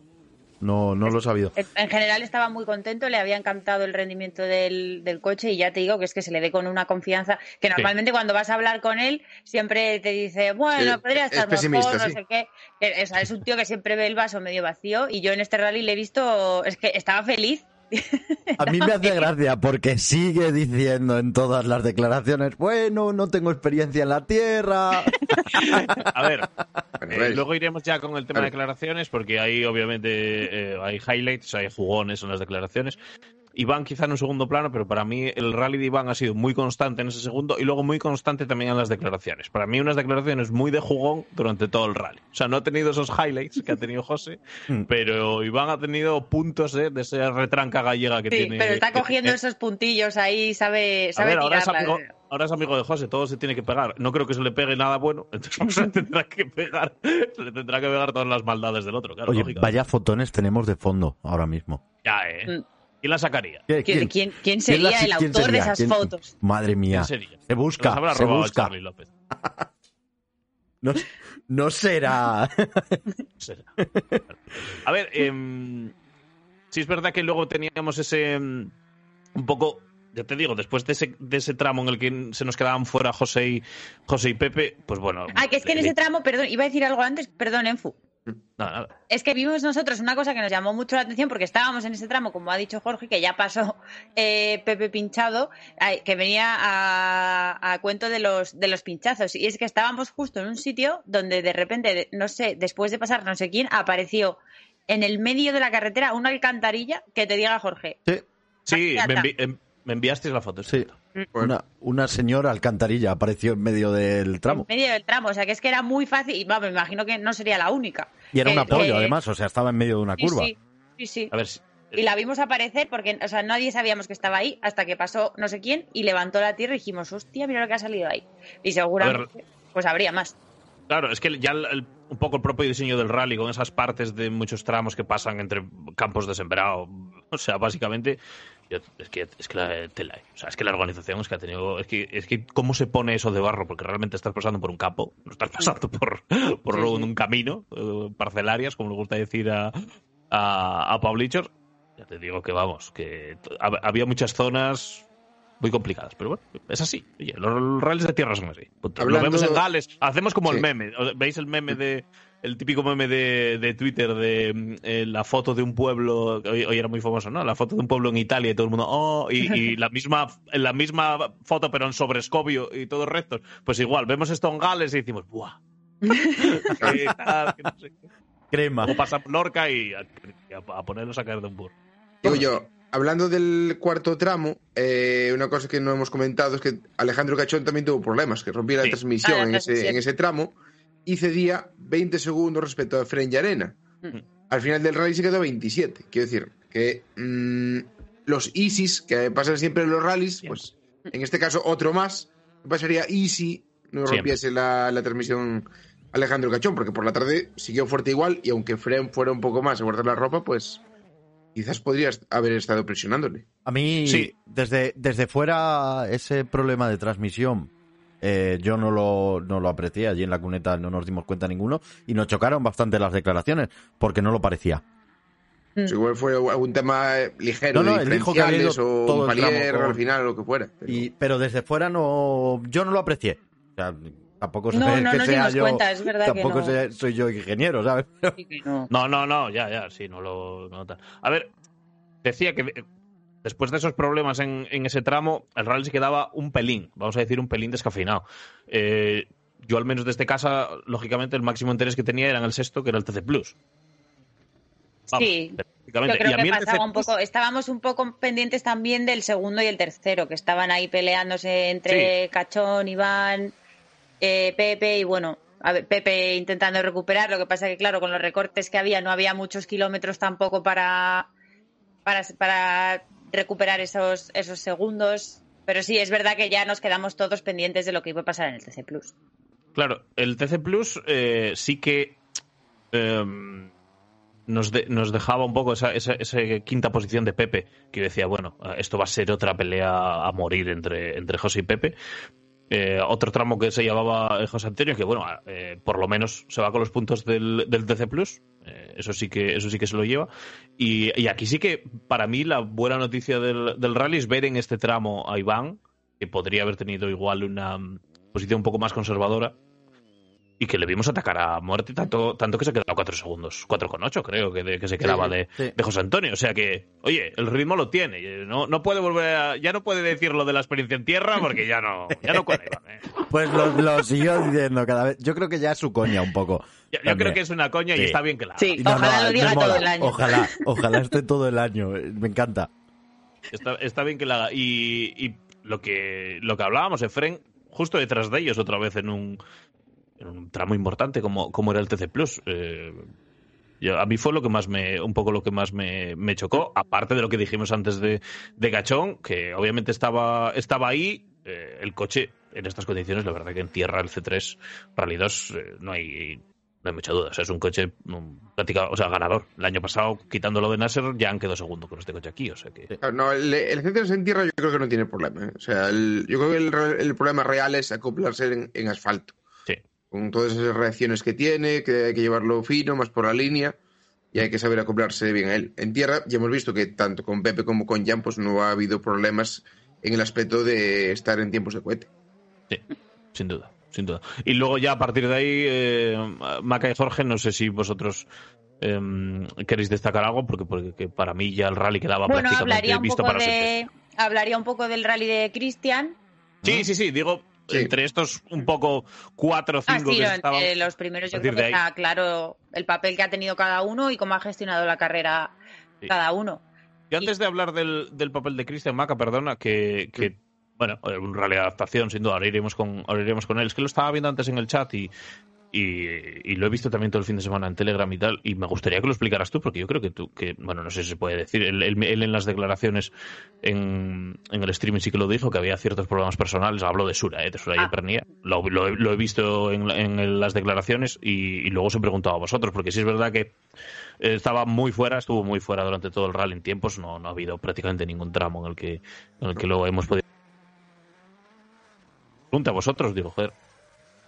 No, no lo he sabido. En general estaba muy contento, le había encantado el rendimiento del, coche y ya te digo que es que se le ve con una confianza que normalmente cuando vas a hablar con él siempre te dice, bueno, podría estar mejor, no sé qué. es un tío que siempre ve el vaso medio vacío y yo en este rally le he visto, es que estaba feliz a mí me hace gracia porque sigue diciendo en todas las declaraciones, bueno, no tengo experiencia en la tierra. A ver, Eh, luego iremos ya con el tema de declaraciones, porque ahí obviamente eh, hay highlights, hay jugones en las declaraciones. Iván quizá en un segundo plano, pero para mí el rally de Iván ha sido muy constante en ese segundo y luego muy constante también en las declaraciones. Para mí unas declaraciones muy de jugón durante todo el rally. O sea, no ha tenido esos highlights que ha tenido José, mm. pero Iván ha tenido puntos ¿eh? de esa retranca gallega que sí, tiene. pero está cogiendo esos puntillos ahí, sabe, sabe ahora, es amigo, ahora es amigo de José, todo se tiene que pegar. No creo que se le pegue nada bueno, entonces se tendrá que pegar, se le tendrá que pegar todas las maldades del otro. Claro, Oye, vaya fotones tenemos de fondo ahora mismo. Ya, eh. Mm. ¿Quién la sacaría? ¿Quién, sería el autor de esas fotos? Madre mía. Se busca. Se busca. no, será. será. A ver, eh, sí es verdad que luego teníamos ese. Em, un poco ya te digo, después de ese, de ese tramo en el que se nos quedaban fuera José y, José y Pepe, pues bueno. Ah, que es que en ese tramo, perdón, iba a decir algo antes, perdón, Enfu. Es que vimos nosotros una cosa que nos llamó mucho la atención porque estábamos en ese tramo, como ha dicho Jorge, que ya pasó eh, Pepe Pinchado, que venía a, cuento de los, de los pinchazos. Y es que estábamos justo en un sitio donde de repente, no sé, después de pasar no sé quién, apareció en el medio de la carretera una alcantarilla que te diga Jorge. Sí, sí me, me enviaste la foto. Sí. Una, una, señora alcantarilla apareció en medio del tramo. En medio del tramo, o sea que es que era muy fácil. Y me imagino que no sería la única. Y era un apoyo, además, o sea, estaba en medio de una curva. Sí, sí. A ver Y la vimos aparecer porque, o sea, nadie sabíamos que estaba ahí hasta que pasó no sé quién y levantó la tierra y dijimos, hostia, mira lo que ha salido ahí. Y seguramente, pues habría más. Claro, es que ya un poco el propio diseño del rally, con esas partes de muchos tramos que pasan entre campos de sembrado, o sea, básicamente es que es que la tela, o sea, es que la organización es que ha tenido, es que es que cómo se pone eso de barro, porque realmente estás pasando por un campo, no estás pasando por, por un camino, eh, parcelarias, como le gusta decir a, a, a Ya te digo que vamos, que había muchas zonas muy complicadas, pero bueno, es así. Oye, los rallies de tierra son así. Lo vemos en Gales, hacemos como el meme, ¿veis el meme de el típico meme de, de Twitter de mm, eh, la foto de un pueblo, hoy, era muy famoso, ¿no? La foto de un pueblo en Italia y todo el mundo, oh, y, la misma la misma foto pero en sobrescobio y todos rectos. Pues igual, vemos esto en Gales y decimos, ¡buah! Crema. O pasa Lorca y a, ponerlos a caer de un burro. Digo yo, hablando del cuarto tramo, eh, una cosa que no hemos comentado es que Alejandro Cachón también tuvo problemas, que rompía la transmisión ah, en, ese, en ese tramo y cedía 20 segundos respecto a Fren y Arena. Mm. Al final del rally se quedó 27. Quiero decir que mm, los Easys, que pasan siempre en los rallies, pues en este caso otro más, pasaría Easy, no rompiese la, transmisión Alejandro Cachón, porque por la tarde siguió fuerte igual y aunque Fren fuera un poco más a guardar la ropa, pues quizás podrías haber estado presionándole. A mí, sí. desde, desde fuera, ese problema de transmisión eh, yo no lo, no lo aprecié, allí en la cuneta no nos dimos cuenta ninguno y nos chocaron bastante las declaraciones porque no lo parecía. Mm. igual fue algún tema ligero, no, no, él dijo que o todo un palier, al final, lo que fuera. Pero... Y, pero desde fuera no, yo no lo aprecié. O sea, tampoco sé no, no, que sea yo, cuenta, es verdad tampoco que soy yo ingeniero, ¿sabes? no. no, no, ya, ya, sí, no lo nota. A ver, decía que Después de esos problemas en, ese tramo, el rally se quedaba un pelín, vamos a decir un pelín descafeinado. Eh, yo al menos desde casa, lógicamente, el máximo interés que tenía era en el sexto, que era el TC Plus. sí, yo creo que pasaba un poco, estábamos un poco pendientes también del segundo y el tercero, que estaban ahí peleándose entre Cachón, Iván, eh, Pepe y bueno, a ver, Pepe intentando recuperar, lo que pasa que claro, con los recortes que había no había muchos kilómetros tampoco para, para, para recuperar esos, esos segundos. Pero sí, es verdad que ya nos quedamos todos pendientes de lo que iba a pasar en el TC Plus. Claro, el TC Plus eh, sí que em, nos, nos, dejaba un poco esa, esa, quinta posición de Pepe, que decía, bueno, esto va a ser otra pelea a morir entre, entre José y Pepe. Eh, otro tramo que se llamaba José Antonio, que bueno, eh, por lo menos se va con los puntos del, del TC Plus, eh, eso sí que eso sí que se lo lleva. Y, aquí sí que para mí la buena noticia del, del, rally es ver en este tramo a Iván, que podría haber tenido igual una posición un poco más conservadora, y que le vimos atacar a muerte tanto, tanto que se quedaba 4 segundos, 4,8 creo que, de- que se quedaba de, sí. de José Antonio. O sea que, oye, el ritmo lo tiene. No, no puede volver a- ya no puede decir lo de la experiencia en tierra porque ya no, ya no ¿eh. Pues lo, lo siguió diciendo cada vez. Yo creo que ya es su coña un poco. Yo, creo que es una coña Sí. y está bien que la haga. Sí, no, ojalá no, lo diga todo el año. Ojalá, ojalá esté todo el año. Me encanta. Está, está bien que la haga. Y, y lo que lo que hablábamos, Efren, justo detrás de ellos, otra vez en un, en un tramo importante como, como era el TC Plus. Eh, yo- a mí fue lo que más me, un poco lo que más me, me chocó, aparte de lo que dijimos antes de, de Gachón, que obviamente estaba, estaba ahí, eh, el coche en estas condiciones, la verdad que en tierra el C3 Rally 2 eh, no hay no hay mucha duda, o sea, es un coche o sea, ganador. El año pasado, quitándolo de Nasser, ya han quedado segundo con este coche aquí, o sea que... No, el, el C3 en tierra yo creo que no tiene problema. ¿eh? O sea, el- yo creo que el, el problema real es acoplarse en asfalto. Con todas esas reacciones que tiene, que hay que llevarlo fino, más por la línea, y hay que saber acoplarse bien a él. En tierra ya hemos visto que tanto con Pepe como con Jan pues no ha habido problemas en el aspecto de estar en tiempos de cohete. Sí, sin duda, sin duda. Y luego ya a partir de ahí, eh, Maca y Jorge, no sé si vosotros eh, queréis destacar algo, porque, porque que para mí ya el rally quedaba Bueno, prácticamente hablaría un visto poco para siempre. de hablaría un poco del rally de Cristian. Sí, sí, sí, digo, Sí. entre estos un poco cuatro o Ah, cinco sí, que estaban... entre los primeros yo creo que está claro el papel que ha tenido cada uno y cómo ha gestionado la carrera Sí. cada uno. Yo antes de hablar del, del papel de Christian Maca, perdona, que, que, bueno, eh, un rally de adaptación, sin duda, ahora iremos con, ahora iremos con él. Es que lo estaba viendo antes en el chat y, y, y lo he visto también todo el fin de semana en Telegram y tal, y me gustaría que lo explicaras tú, porque yo creo que tú, que, bueno, no sé si se puede decir, él, él- él en las declaraciones en, en el streaming sí que lo dijo, que había ciertos problemas personales, habló de Sura, ¿eh? de Sura y Ah. Pernía, lo, lo he- lo he visto en, en las declaraciones y, y luego os he preguntado a vosotros, porque sí es verdad que estaba muy fuera, estuvo muy fuera durante todo el rally en tiempos, no, no ha habido prácticamente ningún tramo en el que, en el que lo hemos podido. Pregunta a vosotros, digo, joder.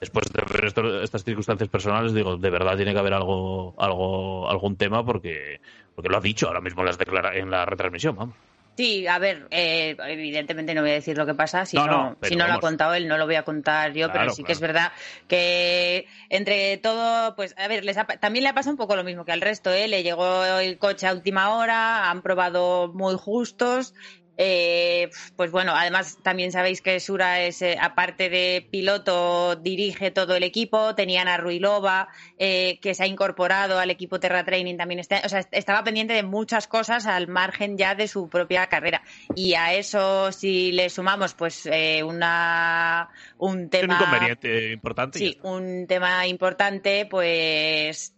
Después de ver esto- estas circunstancias personales, digo, de verdad tiene que haber algo, algo, algún tema porque, porque lo ha dicho ahora mismo en, las declara- en la retransmisión, vamos. Sí, a ver, eh, evidentemente no voy a decir lo que pasa, si No, no, no, pero si no lo ha contado él, no lo voy a contar yo, Claro, pero sí que es verdad que entre todo, pues a ver, les ha también le ha pasado un poco lo mismo que al resto, ¿eh? le llegó el coche a última hora, han probado muy justos. Eh, pues bueno, además también sabéis que Sura es, eh, aparte de piloto, dirige todo el equipo. Tenían a Ruilova, eh, que se ha incorporado al equipo Terra Training también. Está, o sea, estaba pendiente de muchas cosas al margen ya de su propia carrera. Y a eso, si le sumamos, pues eh, una un Es un tema. inconveniente importante. Sí, un tema importante, pues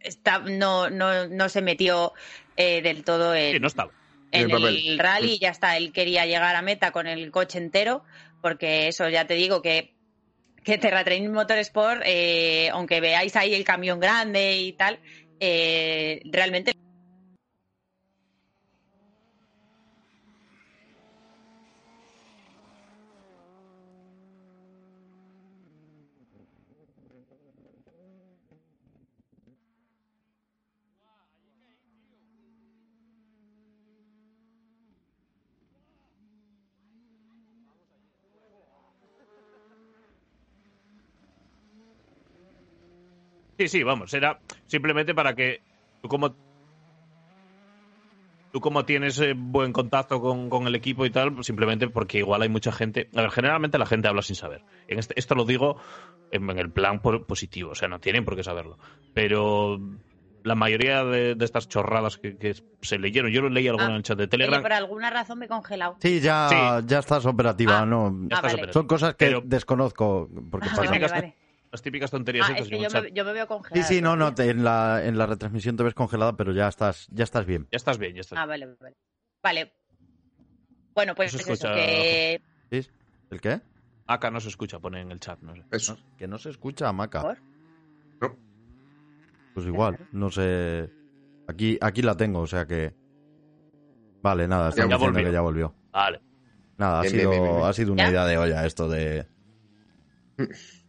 está, no, no, no se metió eh, del todo en, Sí, no estaba. En En el el rally, ya está, él quería llegar a meta con el coche entero, porque eso ya te digo que que Terratrain Motorsport, eh, aunque veáis ahí el camión grande y tal, eh, realmente Sí, sí, vamos, era simplemente para que tú como tú como tienes eh, buen contacto con, con el equipo y tal, pues simplemente porque igual hay mucha gente. A ver, generalmente la gente habla sin saber. En este, esto lo digo en, en el plan por- positivo, o sea, no tienen por qué saberlo. Pero la mayoría de, de estas chorradas que, que se leyeron, yo lo leí alguna Ah, en el chat de oye, Telegram. por alguna razón me he congelado. Sí, ya, Sí. ya estás operativa, Ah, ¿no? Ya Ah, estás vale. operativo. Son cosas que Pero- desconozco porque Ah, pasan. vale, vale. Las típicas tonterías Ah, es que yo chat. me, yo me veo Sí, congelada. sí, no, no, te- en, la, en la retransmisión te ves congelada, pero ya estás, ya estás bien. Ya estás bien, ya estás Ah, vale, vale. Vale. Bueno, pues No se eso, escucha, que... ¿Sí? ¿El qué? Acá no se escucha, pone en el chat, no sé. Eso. No, que no se escucha, Maca. ¿Por? No. Pues igual, no sé. Aquí, aquí la tengo, o sea que. Vale, nada, están Ya diciendo volvió. que ya volvió. Vale. Nada, ha Bien, sido, bien, bien, bien. ha sido una ¿Ya? idea de olla esto de.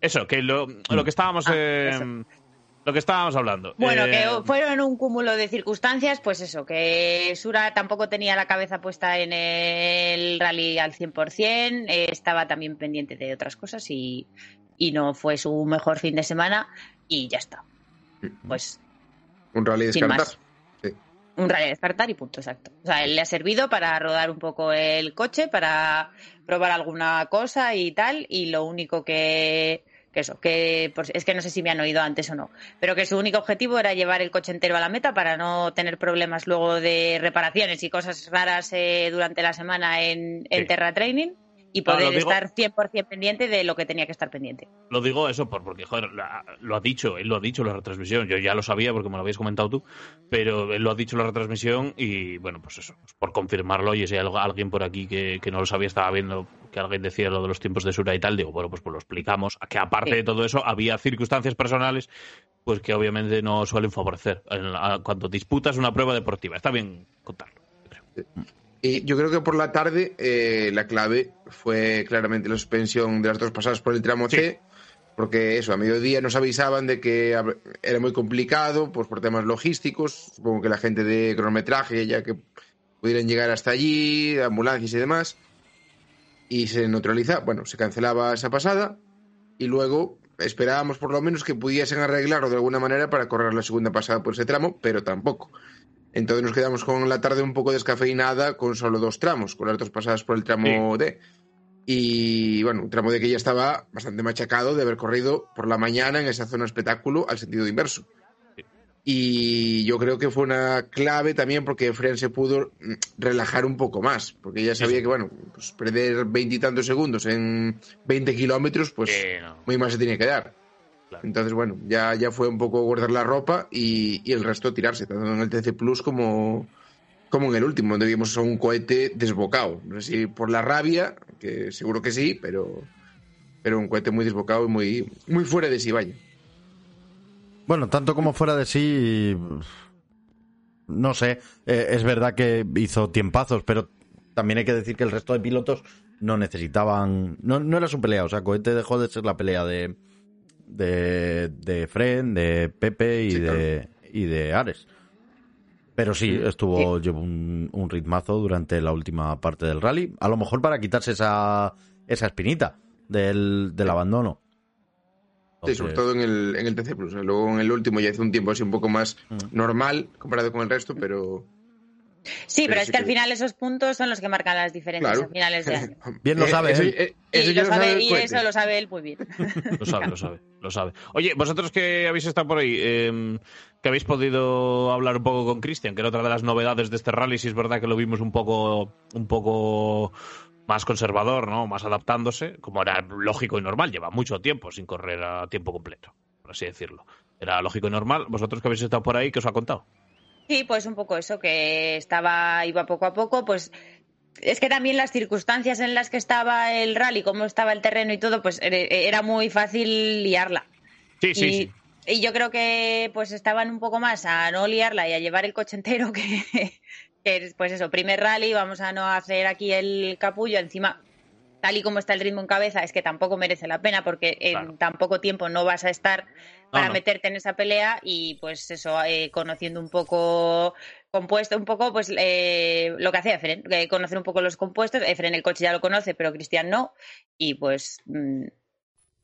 Eso, que lo, lo que estábamos Ah, eh, lo que estábamos hablando. Bueno, Eh, que fueron un cúmulo de circunstancias, pues eso, que Sura tampoco tenía la cabeza puesta en el rally al 100%, eh, estaba también pendiente de otras cosas y, y no fue su mejor fin de semana y ya está. Pues Un rally descartar. más. un rally a descartar y punto, exacto. O sea, él le ha servido para rodar un poco el coche, para probar alguna cosa y tal, y lo único que, que eso, que pues, es que no sé si me han oído antes o no, pero que su único objetivo era llevar el coche entero a la meta para no tener problemas luego de reparaciones y cosas raras eh, durante la semana en, en Sí. Terra Training y poder lo digo- estar 100% pendiente de lo que tenía que estar pendiente. Lo digo eso por, porque, joder, lo ha dicho, él lo ha dicho en la retransmisión. Yo ya lo sabía porque me lo habías comentado tú, pero él lo ha dicho en la retransmisión y, bueno, pues eso, pues por confirmarlo. Y si hay alguien por aquí que, que no lo sabía, estaba viendo que alguien decía lo de los tiempos de Sura y tal, digo, bueno, pues, pues lo explicamos. Que aparte Sí. de todo eso, había circunstancias personales pues que obviamente no suelen favorecer en la- cuando disputas una prueba deportiva. Está bien contarlo. creo. Y yo creo que por la tarde eh, la clave fue claramente la suspensión de las dos pasadas por el tramo C, porque eso, a mediodía nos avisaban de que era muy complicado, pues por temas logísticos, supongo que la gente de cronometraje ya que pudieran llegar hasta allí, ambulancias y demás, y se neutraliza, bueno, se cancelaba esa pasada y luego esperábamos por lo menos que pudiesen arreglarlo de alguna manera para correr la segunda pasada por ese tramo, pero tampoco. Entonces nos quedamos con la tarde un poco descafeinada con solo dos tramos, con las dos pasadas por el tramo D. Y bueno, un tramo D que ya estaba bastante machacado de haber corrido por la mañana en esa zona espectáculo al sentido inverso. Y yo creo que fue una clave también porque Fren se pudo mm, relajar un poco más, porque ya sabía sí. que, bueno, pues perder veintitantos segundos en 20 kilómetros, pues Eh, no. muy mal se tenía que dar. Claro. Entonces, bueno, ya, ya fue un poco guardar la ropa y, y el resto tirarse, tanto en el TC Plus como, como en el último, donde vimos a un cohete desbocado. No sé si por la rabia, que seguro que sí, pero, pero un cohete muy desbocado y muy, muy fuera de sí, vaya. Bueno, tanto como fuera de sí, no sé, eh, es verdad que hizo tiempazos, pero también hay que decir que el resto de pilotos no necesitaban, no, no era su pelea, o sea, Cohete dejó de ser la pelea de de, de Fren, de Pepe y Sí, de y de Ares. Pero sí, estuvo llevó un, un ritmazo durante la última parte del rally, a lo mejor para quitarse esa esa espinita del, del abandono. Sí, sobre todo en el, en el TC Plus. Luego en el último ya hizo un tiempo así un poco más Mm. normal comparado con el resto, pero. Sí, pero, Pero es sí que al final esos puntos son los que marcan las diferencias Claro. a finales de año. Bien lo Eh, sabe eso, él. eh, Y, eso lo sabe- sabe y eso lo sabe él muy bien. Lo sabe, lo sabe, lo sabe. Oye, vosotros que habéis estado por ahí, eh, que habéis podido hablar un poco con Cristian, que era otra de las novedades de este rally, si es verdad que lo vimos un poco, un poco más conservador, ¿no? Más adaptándose, como era lógico y normal, lleva mucho tiempo sin correr a tiempo completo, por así decirlo. Era lógico y normal. Vosotros que habéis estado por ahí, ¿qué os ha contado? Sí, pues un poco eso, que estaba, iba poco a poco, pues es que también las circunstancias en las que estaba el rally, cómo estaba el terreno y todo, pues era muy fácil liarla. Sí, sí, y, sí. y yo creo que pues estaban un poco más a no liarla y a llevar el coche entero que pues eso, primer rally, vamos a no hacer aquí el capullo, encima tal y como está el ritmo en cabeza, es que tampoco merece la pena porque en Claro. tan poco tiempo no vas a estar para no. meterte en esa pelea. Y pues eso, eh, conociendo un poco compuesto, un poco pues eh, lo que hacía Efren, eh, conocer un poco los compuestos, Efren el coche ya lo conoce, pero Cristian no, y pues mm,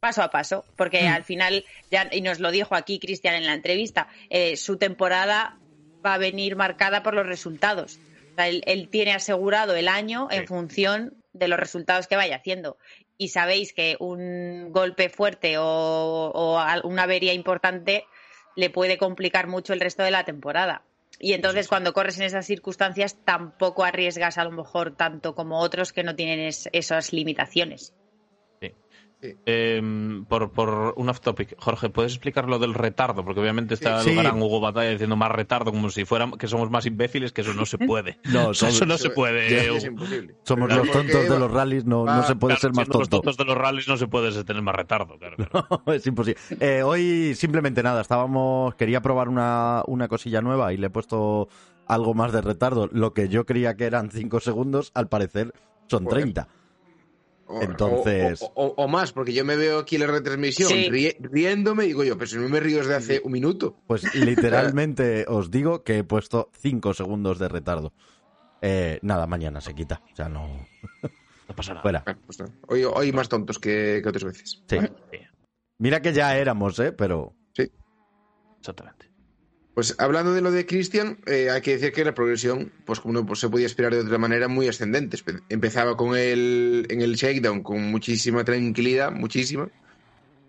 paso a paso, porque al final, ya, y nos lo dijo aquí Cristian en la entrevista, su temporada va a venir marcada por los resultados. O sea, él, él tiene asegurado el año en Sí. función de los resultados que vaya haciendo. Y sabéis que un golpe fuerte o, una avería importante le puede complicar mucho el resto de la temporada. Y entonces cuando corres en esas circunstancias tampoco arriesgas a lo mejor tanto como otros que no tienen es- esas limitaciones. Eh, por, por un off topic, Jorge, ¿puedes explicar lo del retardo? Porque obviamente está Sí. el gran Hugo Batalla diciendo más retardo, como si fuéramos que somos más imbéciles, que eso no se puede. No, O sea, eso no se puede. Es imposible. Somos Claro, los tontos de los rallies, no, no se puede Claro, ser más siendo los tonto. tontos de los rallies no se puede tener más retardo. Claro, claro. es imposible. Eh, hoy simplemente nada, estábamos, quería probar una, una cosilla nueva y le he puesto algo más de retardo. Lo que yo creía que eran 5 segundos, al parecer son Joder. 30. O- Entonces- O, o- o más, porque yo me veo aquí en la retransmisión Sí. riéndome y digo yo, pero si no me río desde hace un minuto. Pues literalmente os digo que he puesto 5 segundos de retardo. Eh, nada, mañana se quita. O sea, no. No pasa nada. Fuera. Bueno, pues hoy, hoy más tontos que, que otras veces. Sí. Sí, Mira que ya éramos, ¿eh? Pero. exactamente. Pues hablando de lo de Christian, eh, hay que decir que la progresión, pues como no pues, se podía esperar de otra manera, muy ascendente. Empezaba con el, en el shakedown con muchísima tranquilidad, muchísima,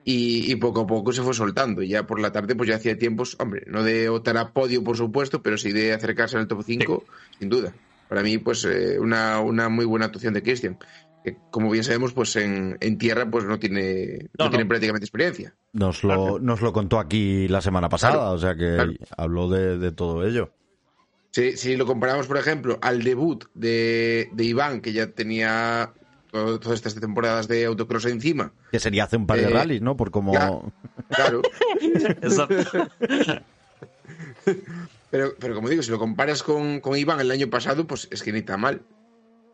y, y poco a poco se fue soltando. Y ya por la tarde, pues ya hacía tiempos, hombre, no de optar a podio, por supuesto, pero sí de acercarse al top 5, sin duda. Para mí, pues eh, una, una muy buena actuación de Christian. Que, como bien sabemos, pues en, en tierra pues no tiene, no, No, no. tiene prácticamente experiencia. Nos lo, nos lo contó aquí la semana pasada, Claro, o sea que claro. habló de, de todo ello. Si, si lo comparamos, por ejemplo, al debut de, de Iván, que ya tenía todo- todas estas temporadas de autocross encima, Que sería hace un par de Eh, rallies, ¿no? Por como. claro. claro. Exacto. pero, pero como digo, si lo comparas con, con Iván el año pasado, pues es que ni tan mal,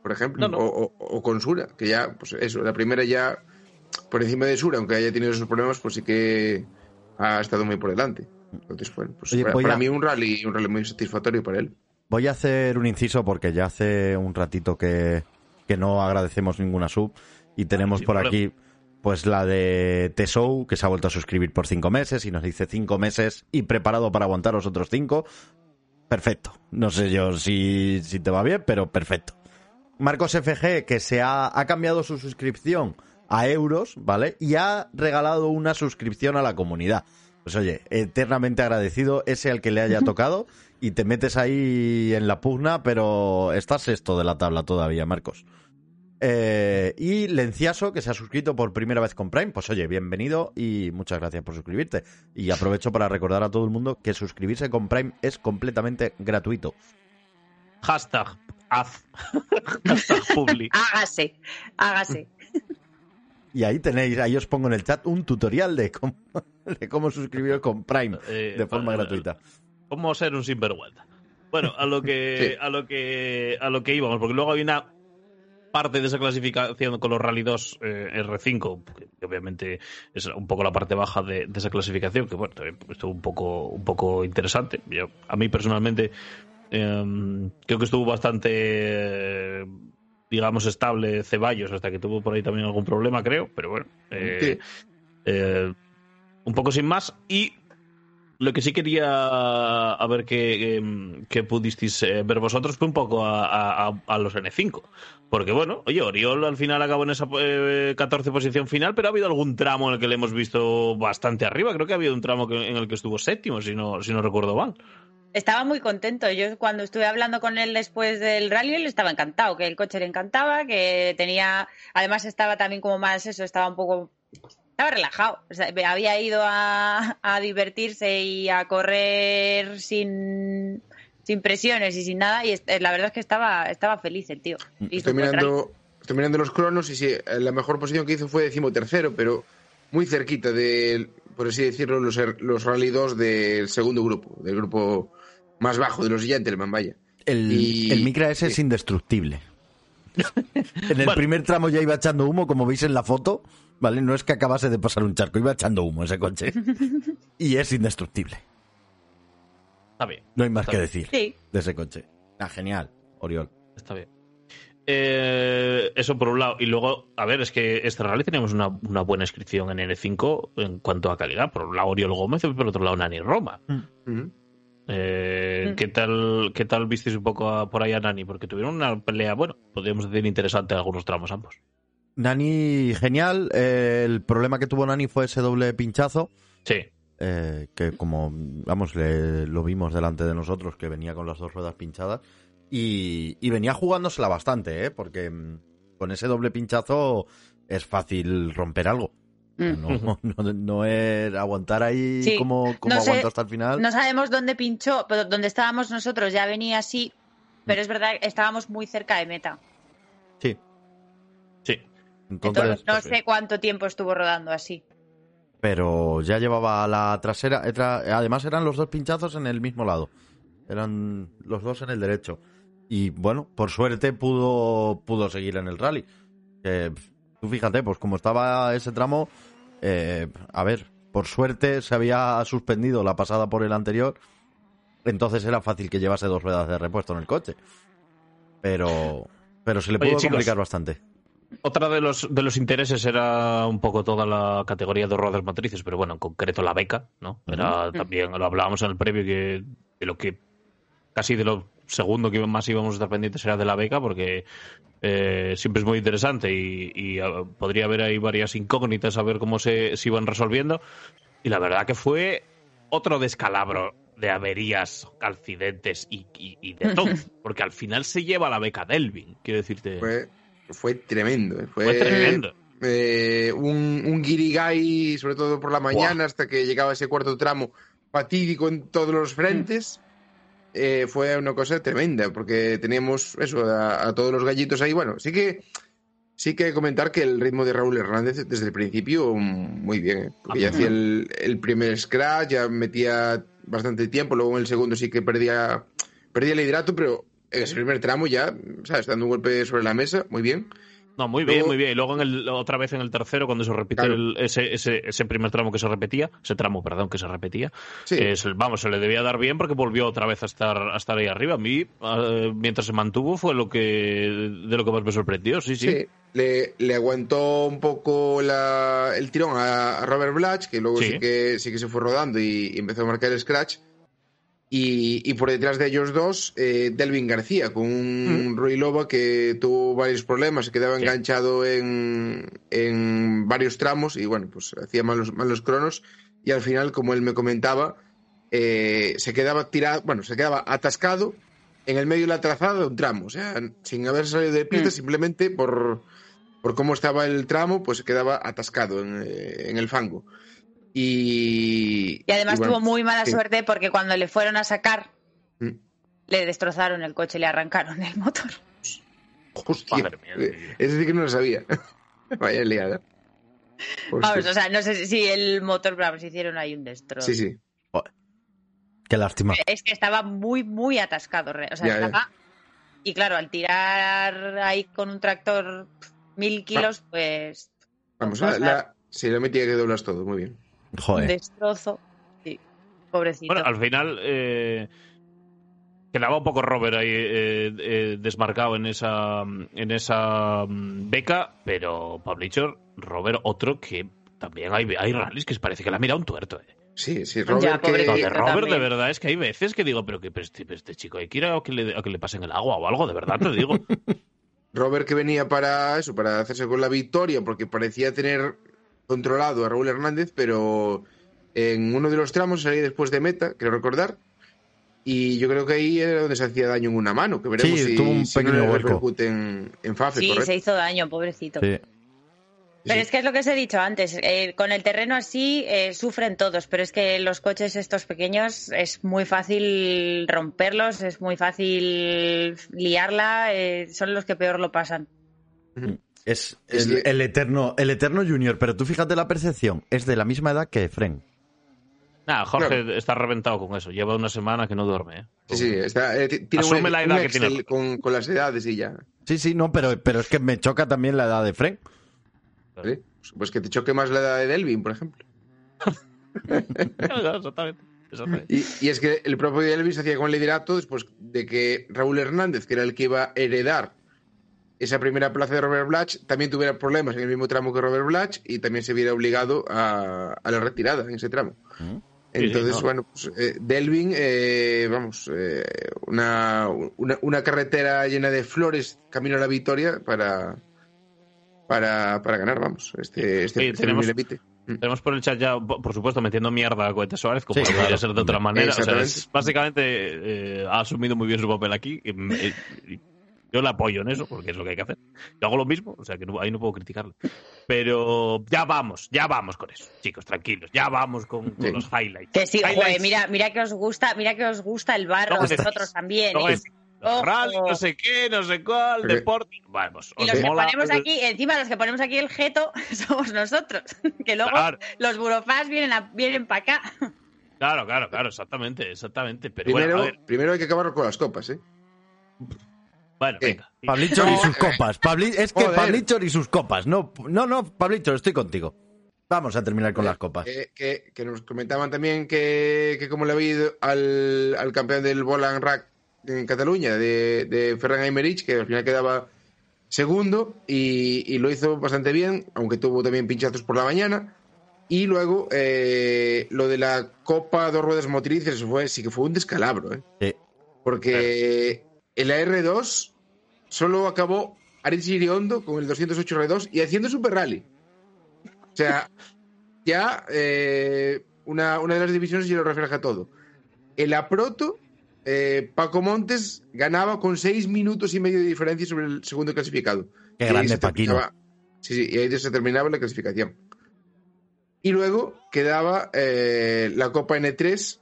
por ejemplo. No, no. O, o- o con Sura, que ya, pues eso, la primera ya por encima de Sura, aunque haya tenido esos problemas, pues sí que ha estado muy por delante. Entonces, bueno, pues Oye, para, para a- mí un rally, un rally muy satisfactorio para él. Voy a hacer un inciso porque ya hace un ratito que, que no agradecemos ninguna sub y tenemos por problema. aquí pues la de Tesou que se ha vuelto a suscribir por cinco meses y nos dice cinco meses y preparado para aguantar los otros cinco. Perfecto. No sé yo si, si te va bien, pero perfecto. Marcos FG que se ha, ha cambiado su suscripción a euros, ¿vale? Y ha regalado una suscripción a la comunidad. Pues oye, eternamente agradecido ese al que le haya tocado y te metes ahí en la pugna, pero estás sexto de la tabla todavía, Marcos. Eh, y Lenciaso, que se ha suscrito por primera vez con Prime, pues oye, bienvenido y muchas gracias por suscribirte. Y aprovecho para recordar a todo el mundo que suscribirse con Prime es completamente gratuito. Hashtag haz. Hashtag publi. Hágase, hágase. Y ahí tenéis, ahí os pongo en el chat un tutorial de cómo, de cómo suscribiros con Prime Eh, de forma eh, gratuita. ¿Cómo ser un sinvergüenza? Bueno, a lo que, Sí. a lo que, a lo que íbamos, porque luego hay una parte de esa clasificación con los Rally 2 eh, R5, que obviamente es un poco la parte baja de, de esa clasificación, que bueno, también estuvo un poco, un poco interesante. Yo, a mí personalmente eh, creo que estuvo bastante, digamos, estable Ceballos, hasta que tuvo por ahí también algún problema, creo, pero bueno. eh, eh, un poco sin más. Y lo que sí quería a ver que, em, que pudisteis eh, ver vosotros fue un poco a, a- a- a los N5. Porque bueno, oye, Oriol al final acabó en esa eh, 14 posición final, pero ha habido algún tramo en el que le hemos visto bastante arriba. Creo que ha habido un tramo que- en el que estuvo séptimo, si no, si no recuerdo mal. Estaba muy contento. Yo cuando estuve hablando con él después del rally, él estaba encantado, que el coche le encantaba, que tenía, además estaba también como más eso, estaba un poco, estaba relajado. O sea, había ido a, a divertirse y a correr sin, sin presiones y sin nada, y la verdad es que estaba, estaba feliz el tío. Hizo Estoy mirando, estoy mirando los cronos y sí, eh, la mejor posición que hizo fue decimotercero, pero muy cerquita de, por así decirlo, los, er- los Rally 2 del segundo grupo, del grupo más bajo, de los Gentleman, vaya. El, Y- el Micra ese es indestructible. en el Bueno. primer tramo ya iba echando humo, como veis en la foto, ¿vale? No es que acabase de pasar un charco, iba echando humo ese coche. y es indestructible. Está bien. No hay más Está que bien. decir Sí, de ese coche. Ah, genial, Oriol. Está bien. Eh, eso por un lado. Y luego, a ver, es que este rally teníamos una, una buena inscripción en N5 en cuanto a calidad. Por un lado Oriol Gómez y por otro lado Nani Roma. Ujú. Eh, Mm. ¿qué, tal, ¿Qué tal visteis un poco a- por ahí a Nani? Porque tuvieron una pelea, bueno, podríamos decir interesante en algunos tramos ambos. Nani, genial. Eh, el problema que tuvo Nani fue ese doble pinchazo. Sí, eh, que como, vamos, le- lo vimos delante de nosotros, que venía con las dos ruedas pinchadas. Y, y venía jugándosela bastante, ¿eh? Porque mm, con ese doble pinchazo es fácil romper algo. Mm. No, no, no es aguantar ahí Sí. como, como No sé, aguantó hasta el final. No sabemos dónde pinchó, pero donde estábamos nosotros ya venía así, pero es verdad que estábamos muy cerca de meta. Sí, sí. entonces, Entonces, no pues, sé cuánto tiempo estuvo rodando así. pero ya llevaba la trasera. era- además, eran los dos pinchazos en el mismo lado. Eran los dos en el derecho. Y bueno, por suerte pudo, pudo seguir en el rally. Pf, Tú fíjate, pues como estaba ese tramo, eh, a ver, por suerte se había suspendido la pasada por el anterior, entonces era fácil que llevase dos ruedas de repuesto en el coche. Pero, pero se le Oye, pudo chicos. complicar bastante. Otra de los, de los intereses era un poco toda la categoría de ruedas matrices, pero bueno, en concreto la beca, ¿no? Era también, lo hablábamos en el previo, que de lo que casi de lo segundo que más íbamos a estar pendientes era de la beca, porque eh, siempre es muy interesante y, y, ah, podría haber ahí varias incógnitas a ver cómo se, se iban resolviendo. Y la verdad que fue otro descalabro de averías, accidentes y, y- y de todo, porque al final se lleva la beca Delvin, quiero decirte. Fue, fue tremendo. eh. Fue, Fue tremendo. eh, un, un guirigay, sobre todo por la mañana, hasta que llegaba ese cuarto tramo fatídico en todos los frentes. Eh, fue una cosa tremenda, porque teníamos eso, a, a todos los gallitos ahí. Bueno, sí que sí que comentar que el ritmo de Raúl Hernández desde el principio mm, muy bien, eh, porque ya hacía el, el primer scratch, ya metía bastante tiempo, luego en el segundo sí que perdía, perdía el hidrato, pero en ese primer tramo ya, ¿sabes? Dando un golpe sobre la mesa, muy bien. No, muy bien, muy bien. Y luego en el, otra vez en el tercero, cuando se repite Claro. el- ese, ese, ese primer tramo que se repetía, ese tramo, perdón, que se repetía, Sí. vamos, se le debía dar bien porque volvió otra vez a estar, a estar ahí arriba. A mí, eh, mientras se mantuvo, fue lo que de lo que más me sorprendió, sí, sí. Sí, le, le aguantó un poco la- el tirón a, a Robert Blatch, que luego sí, Sí. que, sí que se fue rodando y, y empezó a marcar el scratch. Y, y por detrás de ellos dos, eh, Delvin García, con un Rui Loba que tuvo varios problemas, se quedaba Sí. enganchado en, en varios tramos y bueno, pues hacía malos, malos cronos. Y al final, como él me comentaba, eh, se quedaba tirado, bueno, se quedaba atascado en el medio de la trazada de un tramo, o sea, sin haber salido de pista, Mm. simplemente por, por cómo estaba el tramo, pues se quedaba atascado en, eh, en el fango. Y, Y además y bueno, tuvo muy mala sí. suerte porque cuando le fueron a sacar, Mm. le destrozaron el coche, le arrancaron el motor. Hostia, eh, ese sí que no lo sabía. Vaya liada. Vamos, o sea, no sé si- el motor, pero vamos, hicieron ahí un destrozo. Sí, sí. Qué lástima. Es que estaba muy, muy atascado. re- O sea, Ya, ya. estaba... Y claro, al tirar ahí con un tractor mil kilos, pues Vamos, la, a- la- sí, la metía que doblas todo, muy bien. Un destrozo. Sí, pobrecito. Bueno, al final eh, quedaba un poco Robert ahí eh, eh, desmarcado en esa, en esa mm, beca, pero Pablichor, Robert, otro que también hay, hay rallies que parece que le ha mirado un tuerto. Eh. Sí, sí, Robert, que, No, de Robert, de verdad, es que hay veces que digo, pero que pero este, pero este chico hay que ir a que, le, a que le pasen el agua o algo, de verdad te digo. Robert que venía para eso, para hacerse con la victoria, porque parecía tener controlado a Raúl Hernández, pero en uno de los tramos salía después de meta, creo recordar, y yo creo que ahí era donde se hacía daño en una mano, que veremos Sí, si, tuvo un si no pequeño le hueco. repercute en, en Fafe, sí, ¿correcto? se hizo daño, pobrecito. Sí. Pero Sí. es que es lo que os he dicho antes, eh, con el terreno así eh, sufren todos, pero es que los coches estos pequeños es muy fácil romperlos, es muy fácil liarla, eh, son los que peor lo pasan. Es Es el, eterno, el eterno junior, pero tú fíjate la percepción, es de la misma edad que Fren. Nada, Jorge está reventado con eso. Lleva una semana que no duerme. ¿eh? Sí, sí, está, eh, tiene Asume un, la un edad que tiene. con, con las edades y ya. Sí, sí, no, pero, pero es que me choca también la edad de Fren. ¿sí? Pues que te choque más la edad de Delvin, por ejemplo. exactamente. exactamente. Y, y es que el propio Elvis hacía con el liderato después de que Raúl Hernández, que era el que iba a heredar esa primera plaza de Robert Blatch, también tuviera problemas en el mismo tramo que Robert Blatch y también se viera obligado a, a la retirada en ese tramo. Mm. Entonces, no. bueno, pues, eh, Delvin, eh, vamos, eh, una, una, una carretera llena de flores camino a la victoria para, para, para ganar, vamos, este, este, Oye, este tenemos- Levite. Tenemos por el chat ya, por supuesto, metiendo mierda a Cohete Suárez, como Sí, podría claro. ser de otra manera. O sea, Exactamente. es- básicamente eh, ha asumido muy bien su papel aquí. y, y yo le apoyo en eso, porque es lo que hay que hacer. Yo hago lo mismo, o sea que no- ahí no puedo criticarle. Pero ya vamos, ya vamos con eso, chicos, tranquilos. Ya vamos con, con Sí. los highlights. Que sí, Highlights. joder, mira, mira que os gusta, mira que os gusta el barro, Luego a vosotros también. luego ¿eh? los rally, no sé qué, no sé cuál, deporte. Vamos, Y os los que mola- ponemos aquí, encima los que ponemos aquí el jeto, somos nosotros. Que luego Claro. los burofás vienen, a- vienen para acá. Claro, claro, claro, exactamente, exactamente. Pero bueno, Primero, a ver, primero hay que acabar con las copas, ¿eh? Bueno, Eh, venga. Pablichor y sus copas. Pabli- es que. Pablichor y sus copas. No, no, no, Pablichor, estoy contigo. Vamos a terminar con las copas. Que, que- que nos comentaban también que, que como le había ido al, al campeón del Bolan Rack en Cataluña, de, de Ferran Aymerich, que al final quedaba segundo y, y lo hizo bastante bien, aunque tuvo también pinchazos por la mañana. Y luego eh, lo de la Copa dos ruedas motrices fue, sí que fue un descalabro, ¿eh? Sí. porque en la R2 solo acabó Aritz Iriondo con el 208 R2 y haciendo Super Rally. O sea, ya eh, una, una de las divisiones ya lo refleja todo. En la Proto, eh, Paco Montes ganaba con seis minutos y medio de diferencia sobre el segundo clasificado. Qué Y grande Paquino. Sí, sí, y ahí se terminaba la clasificación. Y luego quedaba eh, la Copa N3,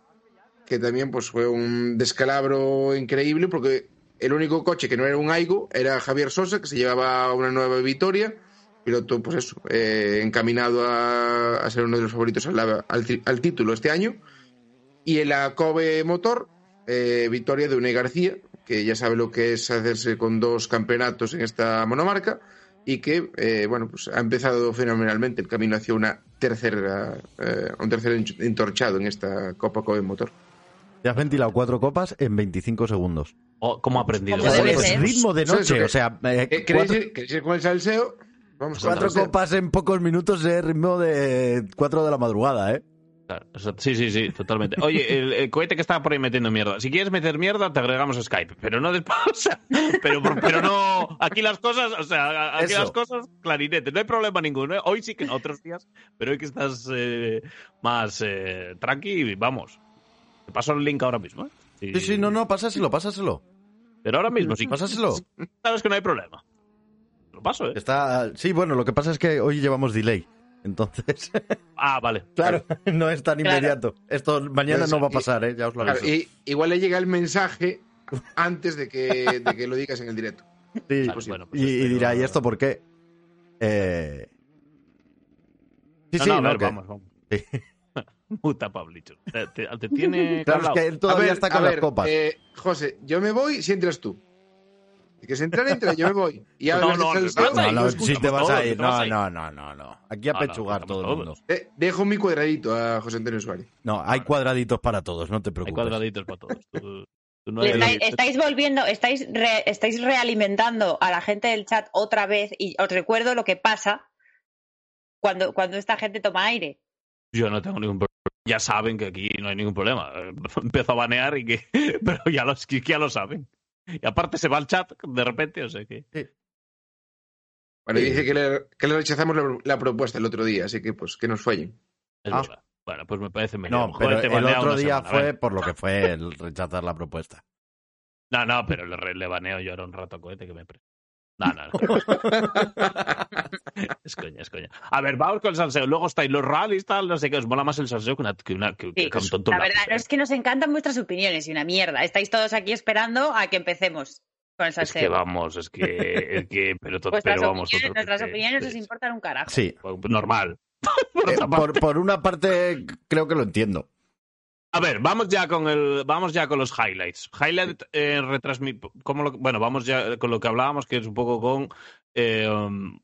que también pues, fue un descalabro increíble, porque el único coche que no era un Aigo era Javier Sosa, que se llevaba una nueva victoria, piloto, pues eso, eh, encaminado a, ser uno de los favoritos al, título este año. Y en la Kobe Motor, eh, victoria de Unai García, que ya sabe lo que es hacerse con dos campeonatos en esta monomarca y que, eh, bueno, pues ha empezado fenomenalmente el camino hacia una tercera, un tercer entorchado en esta Copa Kobe Motor. Te has ventilado cuatro copas en 25 segundos. Oh, ¿Cómo ha aprendido? ¿Cómo Joder, debe es ritmo de noche. O sea, eh, ¿Queréis, cuatro, ir, queréis ir con el salseo? Vamos el cuatro salseo. copas en pocos minutos es ritmo de 4 de la madrugada, ¿eh? Sí, sí, sí, totalmente. Oye, el, el cohete que estaba por ahí metiendo mierda. Si quieres meter mierda, te agregamos a Skype. Pero no después, o sea, pero, pero no. Aquí las cosas, o sea, aquí Eso. las cosas, clarinete. No hay problema ninguno. ¿eh? Hoy sí que otros días. Pero hoy que estás eh, más eh, tranqui, vamos. Te paso el link ahora mismo. ¿eh? Y- Sí, sí, no, no, pásaselo, pásaselo. Pero ahora mismo, sí. Pásaselo. Sabes que no hay problema. Lo paso, ¿eh? Está... Sí, bueno, lo que pasa es que hoy llevamos delay. Entonces, Ah, vale. claro, no es tan Claro. inmediato. Esto mañana Pues, no va a pasar, ¿eh? Ya os lo Claro, aviso. y igual le llega el mensaje antes de que, de que lo digas en el directo. Sí, Vale, bueno, pues y, dirá, ¿y esto por qué? Eh... Sí, No, sí, no, a no, ver, que- vamos, vamos. Sí. Puta, Pablicho. Te, te- te tiene. Claro, es que él todavía ver, está con las copas. eh, José, yo me voy si entras tú. Que se entrar, entra, yo me voy. Y No, hablas no, no, no, no, si te vas a ir. No, no, no, no, no. Aquí a pechugar todo el todos. mundo. eh, dejo mi cuadradito a José Antonio Suárez. No, hay cuadraditos para todos, no te Hay preocupes. cuadraditos para todos. No estáis volviendo, estáis, re- estáis realimentando a la gente del chat otra vez y os recuerdo lo que pasa cuando, cuando esta gente toma aire. Yo no tengo ningún problema. Ya saben que aquí no hay ningún problema. Empiezo a banear y que. Pero ya, los, que ya lo saben. Y aparte se va al chat de repente, o sea que. Bueno, Sí. dice que le, que le rechazamos la, la propuesta el otro día, así que pues que nos fallen. Es Ah. verdad. Bueno, pues me parece mejor. No, pero Joder, te el otro día semana, fue por lo que fue el rechazar la propuesta. No, no, pero le, le baneo yo ahora un rato a cohete que me. pre- No, no, no. es coña, es coña. A ver, vamos con el salseo. Luego estáis los rallies, tal, no sé qué. Os mola más el salseo que una. Que una que, Sí, que un tonto La lápiz, verdad, ¿eh? es que nos encantan vuestras opiniones y una mierda. Estáis todos aquí esperando a que empecemos con el Es que salseo. vamos, es que. Es que pero, pero vamos. otro- nuestras opiniones os sí, importan un carajo. Sí. Normal. Eh, por, por una parte, creo que lo entiendo. A ver, vamos ya con el, vamos ya con los highlights. Highlight eh, retransmi- ¿cómo lo- bueno, vamos ya con lo que hablábamos, que es un poco con, eh, um,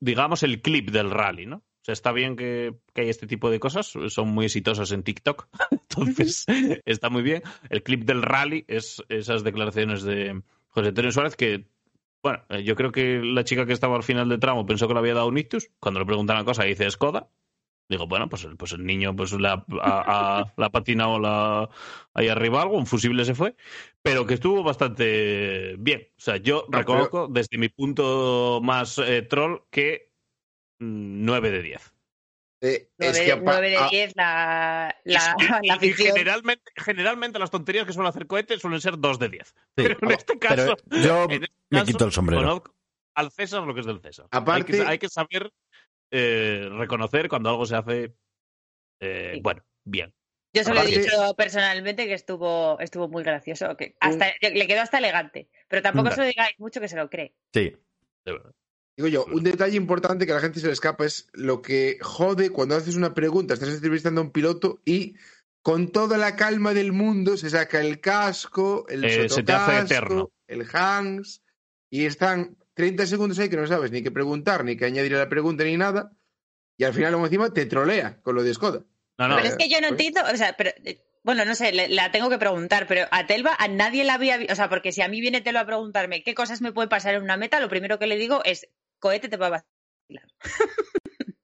digamos, el clip del rally, ¿no? O sea, está bien que, que hay este tipo de cosas, son muy exitosas en TikTok, entonces está muy bien. El clip del rally es esas declaraciones de José Antonio Suárez que, bueno, eh, yo creo que la chica que estaba al final del tramo pensó que le había dado un ictus, cuando le preguntan la cosa dice Skoda, Digo, bueno, pues el, pues el niño pues le ha, ha- ha patinado la, ahí arriba algo, un fusible se fue, pero que estuvo bastante bien. O sea, yo No, reconozco desde mi punto más eh, troll que mm, 9 de 10. Eh, es 9, que apa- de a- 10 la, Y- la, y- la y afición. generalmente, generalmente las tonterías que suelen hacer cohetes suelen ser 2 de 10. Sí. Pero en este caso, Pero yo en este me caso, quito el sombrero. conozco al César lo que es del César. Aparte- hay, que, hay que saber eh, reconocer cuando algo se hace, eh, Sí. bueno, bien. Yo se lo he dicho personalmente que estuvo, estuvo muy gracioso. Que hasta, le quedó hasta elegante. Pero tampoco Mm. se lo digáis mucho que se lo cree. Sí. De verdad. Digo yo, un detalle importante que a la gente se le escapa es lo que jode cuando haces una pregunta, estás entrevistando a un piloto y con toda la calma del mundo se saca el casco, el Eh, se te hace sotocasco, eterno. el Hans, y están 30 segundos ahí que no sabes ni qué preguntar, ni qué añadir a la pregunta, ni nada, y al final, como encima, te trolea con lo de Skoda. No, no, Pero es que yo no pues- entiendo, o sea, pero, eh, bueno, no sé, le- la tengo que preguntar, pero a Telva a nadie la había, o sea, porque si a mí viene Telva a preguntarme qué cosas me puede pasar en una meta, lo primero que le digo es, cohete te va a vacilar.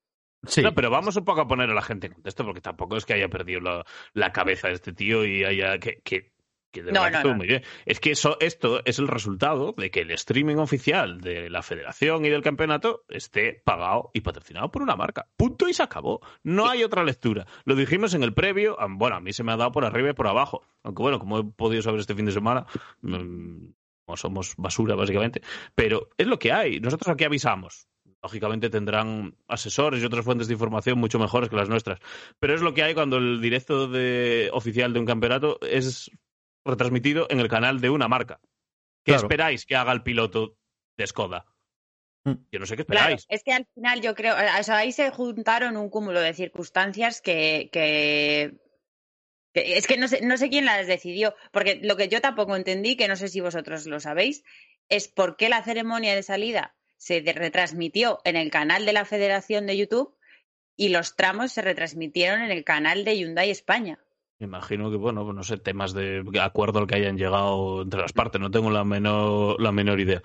Sí. No, pero vamos un poco a poner a la gente en contexto, porque tampoco es que haya perdido la, la cabeza este tío y haya que, que, que de No, verdad no, estuvo no. muy bien. Es que eso, esto es el resultado de que el streaming oficial de la federación y del campeonato esté pagado y patrocinado por una marca. Punto y se acabó. No hay otra lectura. Lo dijimos en el previo. ah, Bueno, a mí se me ha dado por arriba y por abajo. Aunque bueno, como he podido saber este fin de semana, mm, como somos basura básicamente. Pero es lo que hay. Nosotros aquí avisamos. Lógicamente tendrán asesores y otras fuentes de información mucho mejores que las nuestras. Pero es lo que hay cuando el directo de, oficial de un campeonato es retransmitido en el canal de una marca. ¿Qué Claro. esperáis que haga el piloto de Skoda? Mm. Yo no sé qué Claro, esperáis. es que al final yo creo, o sea, ahí se juntaron un cúmulo de circunstancias que, que, que es que no sé, no sé quién las decidió, porque lo que yo tampoco entendí, que no sé si vosotros lo sabéis, es por qué la ceremonia de salida se de- retransmitió en el canal de la Federación de YouTube y los tramos se retransmitieron en el canal de Hyundai España. Me imagino que, bueno, no sé, temas de acuerdo al que hayan llegado entre las partes. No tengo la menor, la menor idea.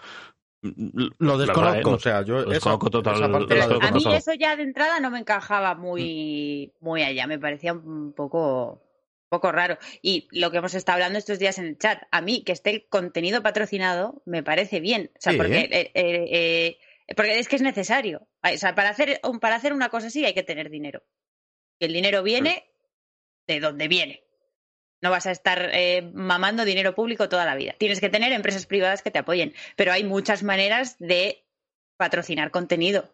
Lo desconozco, verdad, ¿eh? o sea, yo esa, desconozco total- esa parte Pero la esto- A mí eso ya de entrada no me encajaba muy, muy allá, me parecía un poco, poco raro. Y lo que hemos estado hablando estos días en el chat, a mí que esté el contenido patrocinado me parece bien. O sea, Sí, porque, ¿eh? eh, porque es que es necesario. O sea, para hacer, un- para hacer una cosa así hay que tener dinero. Y el dinero viene de donde viene. No vas a estar eh, mamando dinero público toda la vida. Tienes que tener empresas privadas que te apoyen. Pero hay muchas maneras de patrocinar contenido.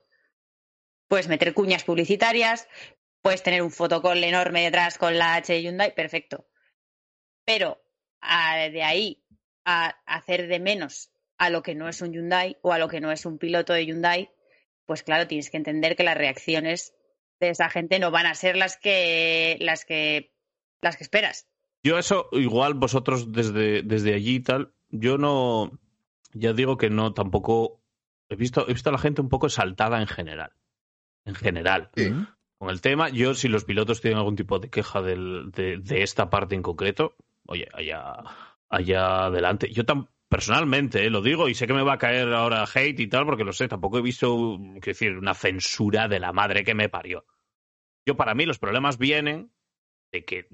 Puedes meter cuñas publicitarias, puedes tener un fotocall enorme detrás con la H de Hyundai, perfecto. Pero a- de ahí a hacer de menos a lo que no es un Hyundai o a lo que no es un piloto de Hyundai, pues claro, tienes que entender que las reacciones de esa gente no van a ser las que las que las que esperas. Yo eso, igual vosotros desde, desde allí y tal, yo no, ya digo que no, tampoco, he visto, he visto a la gente un poco exaltada en general. En general. Sí. Con el tema, yo si los pilotos tienen algún tipo de queja del- de, de esta parte en concreto, oye, allá, allá adelante. Yo tan personalmente eh, lo digo y sé que me va a caer ahora hate y tal, porque lo sé, tampoco he visto, quiero decir, una censura de la madre que me parió. Yo para mí los problemas vienen de que,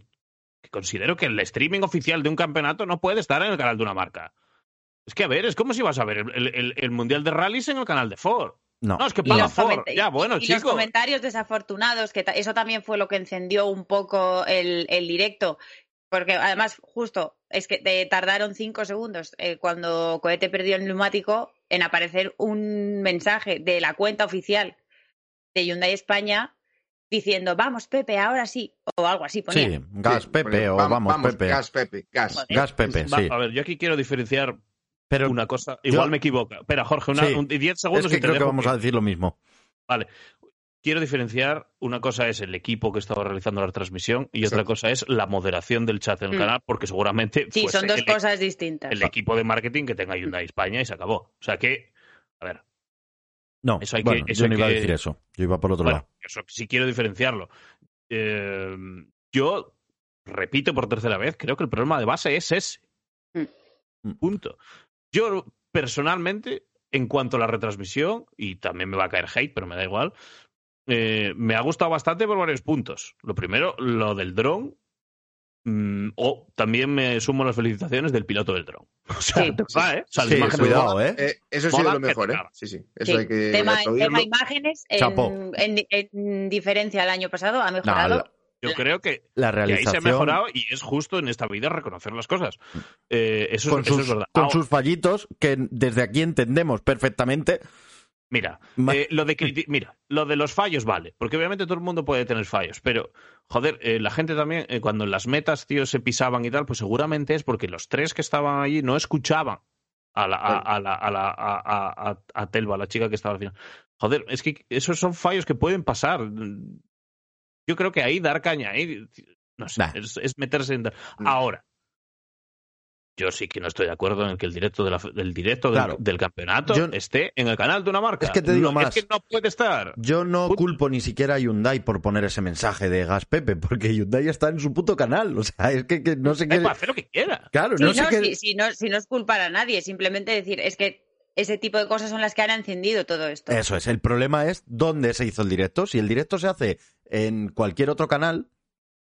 que considero que el streaming oficial de un campeonato no puede estar en el canal de una marca. Es que, a ver, es como si vas a ver el, el- el Mundial de Rallys en el canal de Ford. No. No, es que paga los, Ford. Ya, bueno, y los comentarios desafortunados, que eso también fue lo que encendió un poco el, el directo, porque además justo es que te tardaron cinco segundos eh, cuando Cohete perdió el neumático en aparecer un mensaje de la cuenta oficial de Hyundai España diciendo vamos Pepe, ahora sí, o algo así ponía. Sí, gas Sí, Pepe o "Vam- vamos, Pepe. Gas Pepe, gas. Pepe, Va, sí. A ver, yo aquí quiero diferenciar Pero una cosa. Igual me equivoco. Espera, Jorge, una, Sí. un, 10 segundos es que y te creo que dejo vamos que- a decir lo mismo. Vale. Quiero diferenciar, una cosa es el equipo que estaba realizando la transmisión y otra cosa es la moderación del chat en el Mm. canal, porque seguramente Sí, fuese son dos el, cosas distintas. el equipo de marketing que tenga Hyundai España y se acabó. O sea que, a ver, No, Eso hay que- bueno, eso yo hay no iba a que- decir eso. Yo iba por otro bueno, lado. eso sí quiero diferenciarlo. Eh, yo repito por tercera vez, creo que el problema de base es ese. Mm. Punto. Yo personalmente, en cuanto a la retransmisión, y también me va a caer hate, pero me da igual, eh, me ha gustado bastante por varios puntos. Lo primero, lo del dron. mm, o también me sumo las felicitaciones del piloto del dron. O sea, Sí. verdad, ¿eh? O sea, las Sí, imágenes cuidado. ¿eh? Eh, eso ha sido lo mejor, te ¿eh? cagas. Sí, sí. Eso Sí, hay que tema, imágenes, en, en- en diferencia al año pasado, ha mejorado. la, Yo creo que la Y ahí se ha realización mejorado y es justo en esta vida reconocer las cosas. Eh, eso, con es, eso sus, es verdad. con Ah, sus fallitos que desde aquí entendemos perfectamente. Mira, eh, lo de mira, lo de los fallos vale, porque obviamente todo el mundo puede tener fallos, pero joder, eh, la gente también eh, cuando en las metas, tío, se pisaban y tal, pues seguramente es porque los tres que estaban allí no escuchaban a la a, a la a la a, a- Telva, la chica que estaba al final. Joder, es que esos son fallos que pueden pasar. Yo creo que ahí dar caña, ahí no sé, Nah. es, es meterse en ahora. Yo sí que no estoy de acuerdo en que el directo, de la, directo del, Claro. del campeonato Yo- esté en el canal de una marca. Es que te digo No, más. Es que no puede estar. Yo no Put- culpo ni siquiera a Hyundai por poner ese mensaje de Gas Pepe, porque Hyundai está en su puto canal. O sea, es que, que no sé qué. puede hacer lo que quiera. Claro, Sí, no sé no, qué. si, si no, si no es culpar a nadie, simplemente decir, es que ese tipo de cosas son las que han encendido todo esto. Eso es. El problema es dónde se hizo el directo. Si el directo se hace en cualquier otro canal,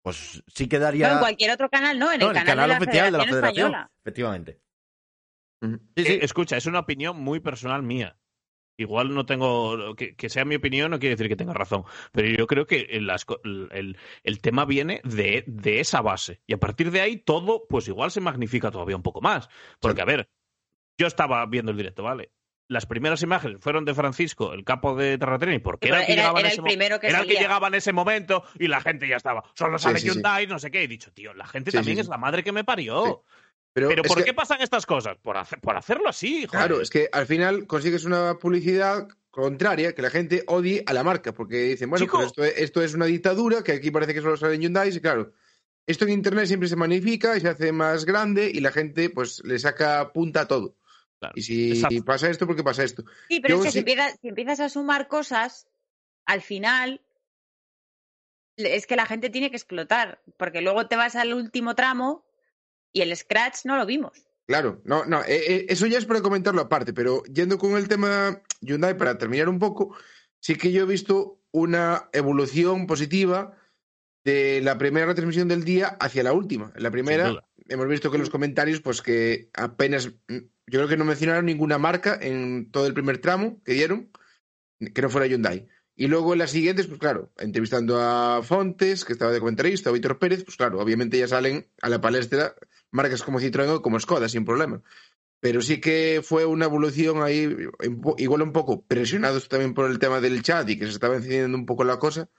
pues sí quedaría. No, en cualquier otro canal, no, en No, el, canal, de la oficial de la Federación Federación. Española. Efectivamente. Sí, sí. Eh, escucha, es una opinión muy personal mía. Igual no tengo. Que, que sea mi opinión no quiere decir que tenga razón. Pero yo creo que las el- el tema viene de, de esa base. Y a partir de ahí todo, pues igual se magnifica todavía un poco más. Porque, a ver, yo estaba viendo el directo, ¿vale? Las primeras imágenes fueron de Francisco, el capo de Terratreni, porque era, el que Era, el primero que era el que llegaba en ese momento y la gente ya estaba. Solo sale sí, sí. Hyundai, no sé qué. He dicho, tío, la gente Sí, también sí, es sí. la madre que me parió. Pero, Pero ¿por que- qué pasan estas cosas? Por, hacer- por hacerlo así, joder. Claro, es que al final consigues una publicidad contraria que la gente odie a la marca, porque dicen, bueno, Chico. pues esto, es- esto es una dictadura, que aquí parece que solo salen Hyundai, y claro, esto en Internet siempre se magnifica y se hace más grande y la gente pues le saca punta a todo. Claro, Y si exacto. pasa esto, porque pasa esto. Sí, pero Yo es que si, empiezas, si empiezas a sumar cosas, al final es que la gente tiene que explotar, porque luego te vas al último tramo y el scratch no lo vimos. Claro, no, no, eh, eh, eso ya es para comentarlo aparte, pero yendo con el tema Hyundai, para terminar un poco, sí que yo he visto una evolución positiva de la primera retransmisión del día hacia la última. En la primera hemos visto que en los comentarios, pues que apenas, mm, yo creo que no mencionaron ninguna marca en todo el primer tramo que dieron, que no fuera Hyundai. Y luego en las siguientes, pues claro, entrevistando a Fontes, que estaba de comentarista, o Víctor Pérez, pues claro, obviamente ya salen a la palestra marcas como Citroën o como Skoda, sin problema. Pero sí que fue una evolución ahí, igual un poco presionados también por el tema del chat y que se estaba encendiendo un poco la cosa.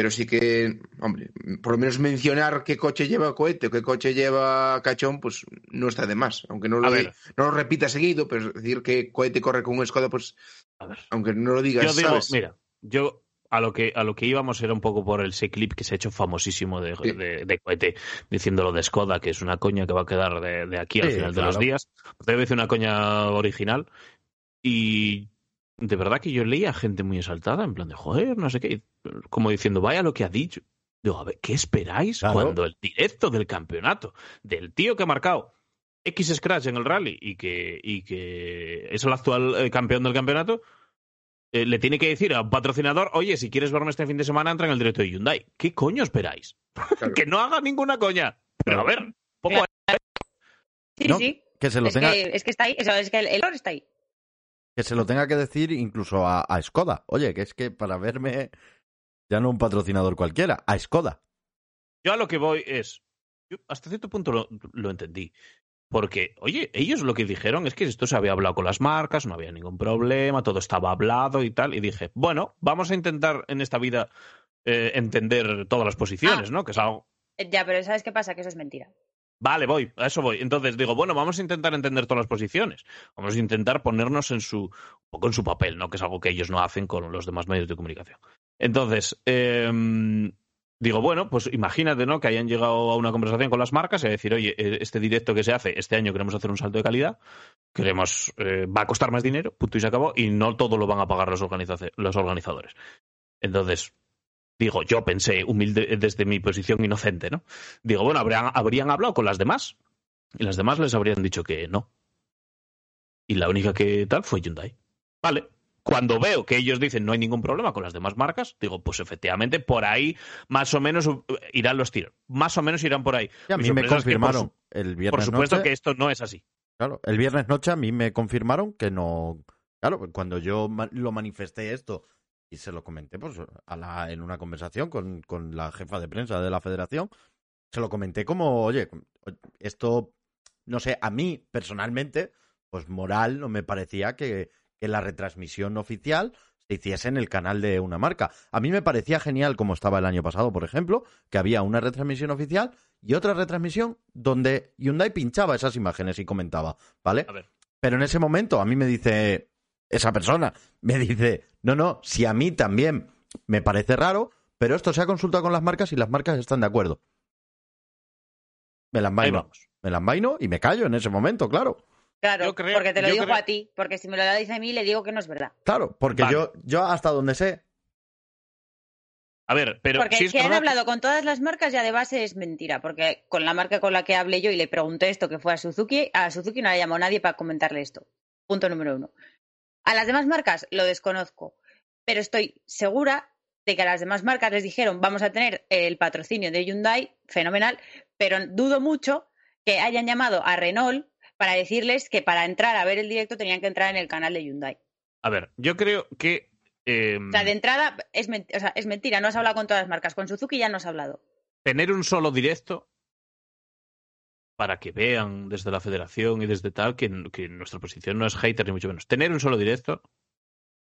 Pero sí que, hombre, por lo menos mencionar qué coche lleva cohete o qué coche lleva cachón, pues no está de más. Aunque no lo, no lo repita seguido, pero decir que cohete corre con un Skoda, pues A ver. aunque no lo digas, Yo digo, ¿sabes? mira, yo a lo que a lo que íbamos era un poco por ese clip que se ha hecho famosísimo de, Sí. de, de cohete diciéndolo de Skoda, que es una coña que va a quedar de, de aquí al Sí, final de los días. Debe ser una coña original. Y de verdad que yo leía gente muy exaltada, en plan de joder, no sé qué, como diciendo, vaya lo que ha dicho. Digo, a ver, ¿qué esperáis Claro. cuando el directo del campeonato, del tío que ha marcado X Scratch en el rally y que, y que es el actual eh, campeón del campeonato, eh, le tiene que decir a un patrocinador, oye, si quieres verme este fin de semana, entra en el directo de Hyundai. ¿Qué coño esperáis? Claro. que no haga ninguna coña. Pero a ver, poco Claro. Sí, No, sí. Que se lo Es, tenga, que, es que está ahí, eso, es que el, el error está ahí. Que se lo tenga que decir incluso a, a Skoda. Oye, que es que para verme ya no un patrocinador cualquiera, a Skoda. Yo a lo que voy es, yo hasta cierto punto lo, lo entendí. Porque, oye, ellos lo que dijeron es que esto se había hablado con las marcas, no había ningún problema, todo estaba hablado y tal. Y dije, bueno, vamos a intentar en esta vida eh, entender todas las posiciones, ¿no? Que es algo, Ya, pero ¿sabes qué pasa? Que eso es mentira. Vale, voy, a eso voy. Entonces digo, bueno, vamos a intentar entender todas las posiciones. Vamos a intentar ponernos en su, un poco en su papel, ¿no? Que es algo que ellos no hacen con los demás medios de comunicación. Entonces, em, digo, bueno, pues imagínate, ¿no? Que hayan llegado a una conversación con las marcas y a decir, oye, eh, este directo que se hace, este año queremos hacer un salto de calidad, queremos, eh, va a costar más dinero, punto y se acabó, y no todo lo van a pagar los, los organizadores. Entonces, digo, yo pensé humilde desde mi posición inocente, ¿no? Digo, bueno, habrían, habrían hablado con las demás y las demás les habrían dicho que no. Y la única que tal fue Hyundai. Vale. Cuando veo que ellos dicen no hay ningún problema con las demás marcas, digo, pues efectivamente por ahí más o menos uh, irán los tiros. Más o menos irán por ahí. Y a mí me sorpresa es que por confirmaron el Por, viernes supuesto noche. que esto no es así. Claro, el viernes noche a mí me confirmaron que no. Claro, cuando yo lo manifesté esto y se lo comenté pues, a la, en una conversación con, con la jefa de prensa de la federación, se lo comenté como, oye, esto, no sé, a mí personalmente, pues moral no me parecía que, que la retransmisión oficial se hiciese en el canal de una marca. A mí me parecía genial como estaba el año pasado, por ejemplo, que había una retransmisión oficial y otra retransmisión donde Hyundai pinchaba esas imágenes y comentaba, ¿vale? A ver. Pero en ese momento a mí me dice esa persona, me dice, no, no, si a mí también me parece raro, pero esto se ha consultado con las marcas y las marcas están de acuerdo. Me las vamos. Me la envaino y me callo en ese momento, claro. Claro, Yo creo- porque te lo yo digo creo- a ti. Porque si me lo dice a mí, le digo que no es verdad. Claro, porque Vale. yo, yo hasta donde sé, A ver, pero Porque si es es que han hablado con todas las marcas ya de base es mentira. Porque con la marca con la que hablé yo y le pregunté esto, que fue a Suzuki, a Suzuki no le llamó nadie para comentarle esto. Punto número uno. A las demás marcas lo desconozco. Pero estoy segura de que a las demás marcas les dijeron vamos a tener el patrocinio de Hyundai, fenomenal, pero dudo mucho que hayan llamado a Renault para decirles que para entrar a ver el directo tenían que entrar en el canal de Hyundai. A ver, yo creo que. eh, O sea, de entrada es, men- o sea, es mentira, no has hablado con todas las marcas. Con Suzuki ya no has hablado. tener un solo directo para que vean desde la federación y desde tal que, que nuestra posición no es hater ni mucho menos. Tener un solo directo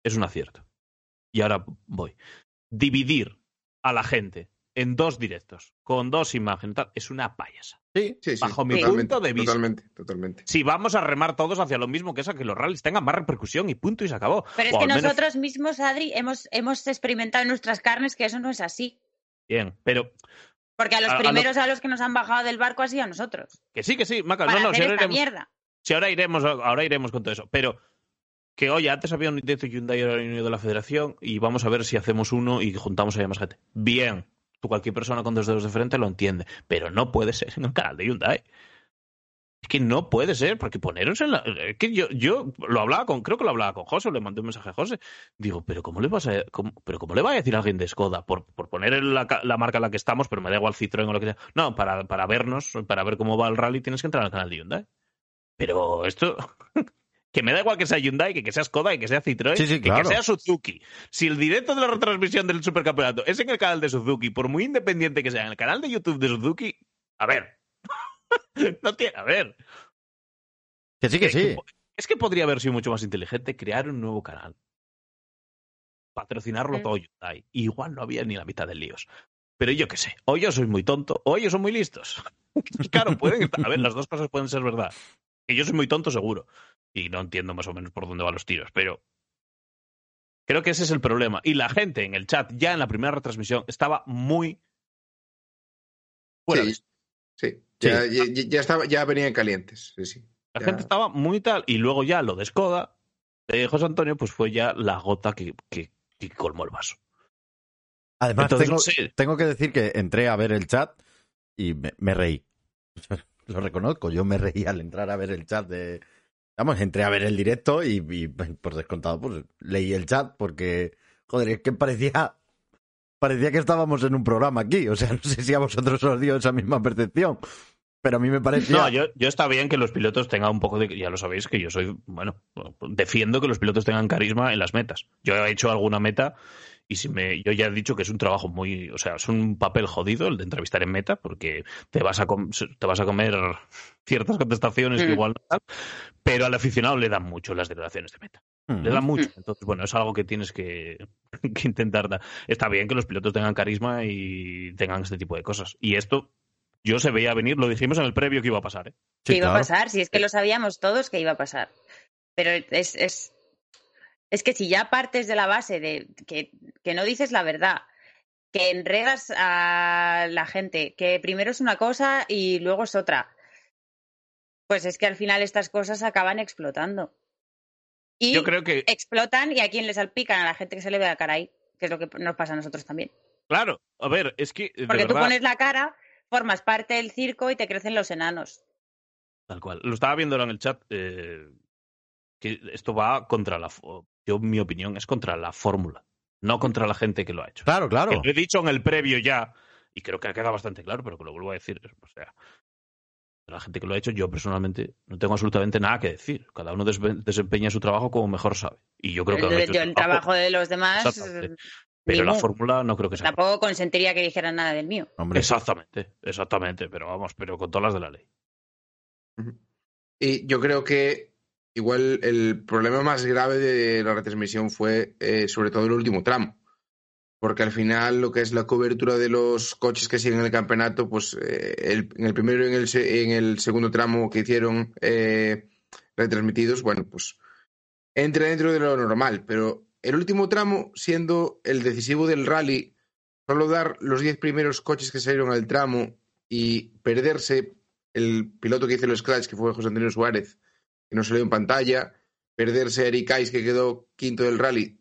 es un acierto. Y ahora voy. Dividir a la gente en dos directos con dos imágenes tal, es una payasa. sí. Sí, sí, Bajo mi totalmente, punto de vista. Totalmente, totalmente. Si vamos a remar todos hacia lo mismo, que es a que los rallies tengan más repercusión y punto y se acabó. Pero es O que menos- nosotros mismos, Adri, hemos, hemos experimentado en nuestras carnes que eso no es así. Bien, pero Porque a los A- a lo- primeros a, los que nos han bajado del barco ha sido a nosotros. que sí, que sí, Maca, Para no, no, si ahora esta iremos- mierda. Si ahora iremos, ahora iremos con todo eso. Pero que oye, antes había un directo Hyundai uno de la federación y vamos a ver si hacemos uno y juntamos a más gente. Bien, tú cualquier persona con dos dedos de frente lo entiende, pero no puede ser en el canal de Hyundai. Es que no puede ser, porque poneros en la... Es que yo, yo lo hablaba con, creo que lo hablaba con José, le mandé un mensaje a José. Digo, pero ¿cómo le vas a, cómo- pero cómo le va a decir a alguien de Skoda por, por poner la, ca- la marca en la que estamos, pero me da igual Citroën o lo que sea? No, para, para vernos, para ver cómo va el rally tienes que entrar al canal de Hyundai. Pero esto... que me da igual que sea Hyundai, que, que sea Skoda, y que sea Citroën, Sí, sí, y que claro. sea Suzuki. Si el directo de la retransmisión del supercampeonato es en el canal de Suzuki, por muy independiente que sea, en el canal de YouTube de Suzuki, a ver. no tiene, a ver. Que sí, que sí. Es que podría haber sido mucho más inteligente crear un nuevo canal. Patrocinarlo Mm. todo Hyundai. Y igual no había ni la mitad de líos. Pero yo qué sé, o yo soy muy tonto, o ellos son muy listos. claro, pueden estar. A ver, las dos cosas pueden ser verdad. Que yo soy muy tonto, seguro. Y no entiendo más o menos por dónde van los tiros, pero. Creo que ese es el problema. Y la gente en el chat, ya en la primera retransmisión, estaba muy. Fuera de Sí, sí. Ya, ya, ya estaba, ya venían calientes. Sí, sí. La Ya. gente estaba muy tal. Y luego ya lo de Skoda, de José Antonio, pues fue ya la gota que, que, que colmó el vaso. Además, Entonces, tengo, no sé. tengo que decir que entré a ver el chat y me, me reí. Lo reconozco, yo me reí al entrar a ver el chat de... Vamos, entré a ver el directo y, y, por descontado, pues leí el chat porque, joder, es que parecía... Parecía que estábamos en un programa aquí, o sea, no sé si a vosotros os dio esa misma percepción, pero a mí me parecía... No, yo, yo está bien que los pilotos tengan un poco de. Ya lo sabéis que yo soy. Bueno, defiendo que los pilotos tengan carisma en las metas. Yo he hecho alguna meta y si me. Yo ya he dicho que es un trabajo muy. O sea, es un papel jodido el de entrevistar en meta porque te vas a, com- te vas a comer ciertas contestaciones que igual no tal. Pero al aficionado le dan mucho las declaraciones de meta. Mm. Le dan mucho. Entonces, bueno, es algo que tienes que, que intentar dar. Está bien que los pilotos tengan carisma y tengan este tipo de cosas. Y esto, yo se veía venir, lo dijimos en el previo que iba a pasar, ¿eh? Sí, que iba claro. a pasar, si es que lo sabíamos todos que iba a pasar. Pero es, es, es que si ya partes de la base de que, que no dices la verdad, que enredas a la gente, que primero es una cosa y luego es otra, pues es que al final estas cosas acaban explotando. Y Yo creo que, explotan y a quien le salpican, a la gente que se le ve la cara ahí, que es lo que nos pasa a nosotros también. claro, a ver, es que. de Porque tú verdad, pones la cara, formas parte del circo y te crecen los enanos. Tal cual. Lo estaba viendo ahora en el chat. eh, que esto va contra la. Yo, mi opinión, es contra la fórmula, no contra la gente que lo ha hecho. Claro, claro. Que lo he dicho en el previo ya, y creo que ha quedado bastante claro, pero que lo vuelvo a decir. O sea, la gente que lo ha hecho, yo personalmente no tengo absolutamente nada que decir. Cada uno desve- desempeña su trabajo como mejor sabe. Y yo creo que. El, yo el trabajo de los demás. Eh, Pero la mu. fórmula no creo que sea. Tampoco consentiría que dijeran nada del mío. Hombre, Exactamente, exactamente, pero vamos, pero con todas las de la ley. Y yo creo que igual el problema más grave de la retransmisión fue eh, sobre todo el último tramo. Porque al final lo que es la cobertura de los coches que siguen el campeonato, pues eh, el- en el primero y en el, en el segundo tramo que hicieron eh, retransmitidos, bueno, pues entra dentro de lo normal. Pero el último tramo, siendo el decisivo del rally, solo dar los 10 primeros coches que salieron al tramo y perderse el piloto que hizo el Scratch, que fue José Antonio Suárez, que no salió en pantalla, perderse a Eric Kais, que quedó quinto del rally,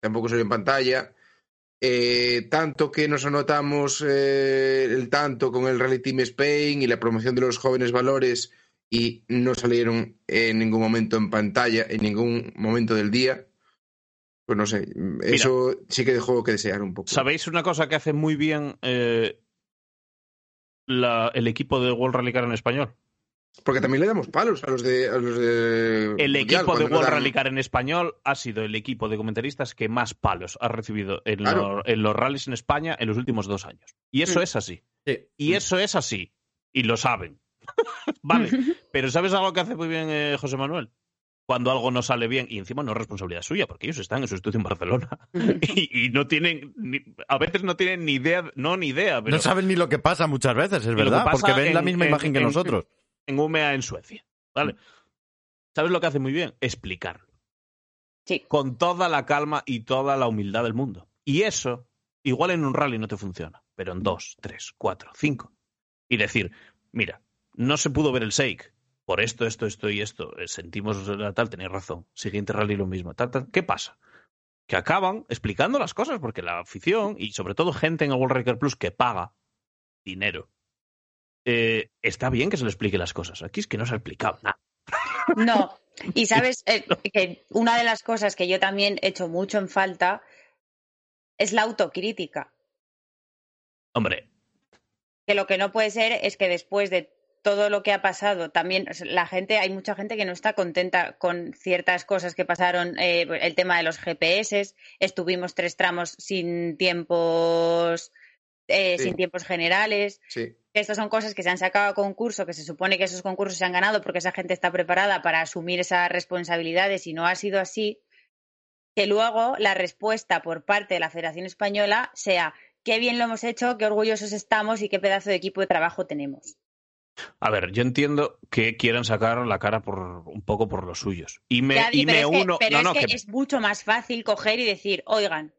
tampoco salió en pantalla. Eh, tanto que nos anotamos eh, el tanto con el Rally Team Spain y la promoción de los jóvenes valores y no salieron en ningún momento en pantalla, en ningún momento del día. Pues no sé, eso sí que dejó que desear un poco. ¿Sabéis una cosa que hace muy bien eh, la, el equipo de World Rally Car en español? Porque también le damos palos a los de. A los de el Mundial, equipo de World dan- Rally Car en español ha sido el equipo de comentaristas que más palos ha recibido en, Claro. lo- en los rallies en España en los últimos dos años. Y eso Mm. es así. Sí. Y eso es así. Y lo saben. vale. Pero ¿sabes algo que hace muy bien eh, José Manuel? Cuando algo no sale bien, y encima no es responsabilidad suya, porque ellos están en su estudio en Barcelona y, y no tienen, ni- a veces no tienen ni idea, no ni idea, pero No saben ni lo que pasa muchas veces, es verdad, porque ven la misma en- imagen que en- nosotros. En UMEA en Suecia. ¿Vale? ¿Sabes lo que hace muy bien? Explicarlo. Sí. Con toda la calma y toda la humildad del mundo. Y eso, igual en un rally no te funciona, pero en dos, tres, cuatro, cinco. Y decir, mira, no se pudo ver el shake. Por esto, esto, esto y esto. Eh, Sentimos la tal, tenéis razón. Siguiente rally lo mismo. Tal, tal. ¿Qué pasa? Que acaban explicando las cosas porque la afición y sobre todo gente en el World Rally Plus que paga dinero. Eh, está bien que se le explique las cosas. Aquí es que no se ha explicado nada. No, y sabes Eh, que una de las cosas que yo también echo mucho en falta es la autocrítica. Hombre, Que lo que no puede ser es que después de todo lo que ha pasado, también la gente, hay mucha gente que no está contenta con ciertas cosas que pasaron, eh, el tema de los GPS, estuvimos tres tramos sin tiempos, eh, Sí. sin tiempos generales. Sí. Estas son cosas que se han sacado a concurso, que se supone que esos concursos se han ganado porque esa gente está preparada para asumir esas responsabilidades y no ha sido así. Que luego la respuesta por parte de la Federación Española sea qué bien lo hemos hecho, qué orgullosos estamos y qué pedazo de equipo de trabajo tenemos. a ver, yo entiendo que quieran sacar la cara por un poco por los suyos. Y me, Ya, y pero me es que, uno. pero no, es no, que que- es mucho más fácil coger y decir, oigan,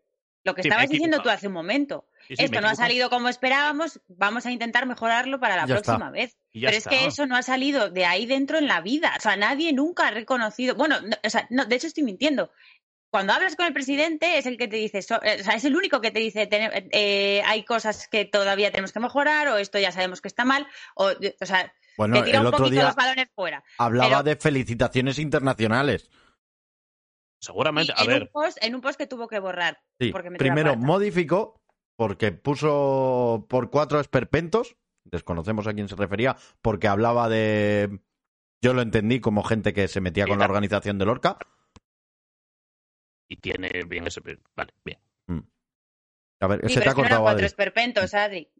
lo que Sí, estabas diciendo tú hace un momento, sí, sí, me esto no ha salido como esperábamos, vamos a intentar mejorarlo para la Ya está. próxima vez. Pero está. es que eso no ha salido de ahí dentro en la vida. O sea, nadie nunca ha reconocido. Bueno, no, o sea, no, de hecho estoy mintiendo. Cuando hablas con el presidente es el que te dice, so- o sea, es el único que te dice, "Tene- eh, hay cosas que todavía tenemos que mejorar o esto ya sabemos que está mal. O, o sea, Bueno, que tira el un otro poquito día los balones fuera. hablaba pero- de felicitaciones internacionales. Seguramente, Y a en, ver, un post, en un post que tuvo que borrar. Sí, porque primero modificó porque puso por cuatro esperpentos, desconocemos a quién se refería, porque hablaba de... Yo lo entendí como gente que se metía con la organización del Orca. y tiene bien ese. Vale, bien. A ver, Sí, se te ha cortado, cuatro Adri. esperpentos, Adri.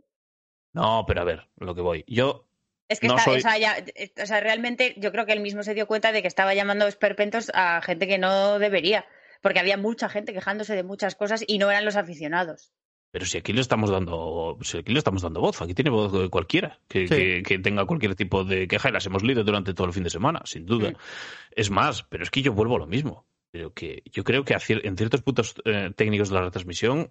No, pero a ver, lo que voy. Yo, Es que No está, soy- o, sea, ya- eh, o sea, realmente yo creo que él mismo se dio cuenta de que estaba llamando esperpentos a gente que no debería, porque había mucha gente quejándose de muchas cosas y no eran los aficionados. pero si aquí le estamos dando, si aquí le estamos dando voz, aquí tiene voz de cualquiera que, Sí. que- que tenga cualquier tipo de queja y las hemos leído durante todo el fin de semana, sin duda. Mm. Es más, pero es que yo vuelvo a lo mismo. Pero que yo creo que a cier- en ciertos puntos eh, técnicos de la retransmisión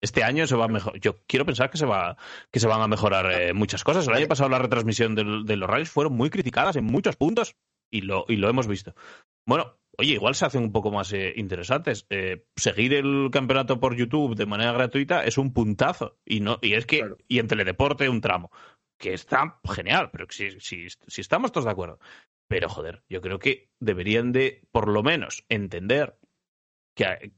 este año se va a mejorar. Yo quiero pensar que se va que se van a mejorar eh, muchas cosas. El año pasado la retransmisión de los rallies fueron muy criticadas en muchos puntos y lo y lo hemos visto. Bueno, oye, igual se hacen un poco más eh, interesantes. Eh, seguir el campeonato por YouTube de manera gratuita es un puntazo y no y es que Claro. y en teledeporte un tramo que está genial, pero si, si, si estamos todos de acuerdo. Pero joder, yo creo que deberían de por lo menos entender que,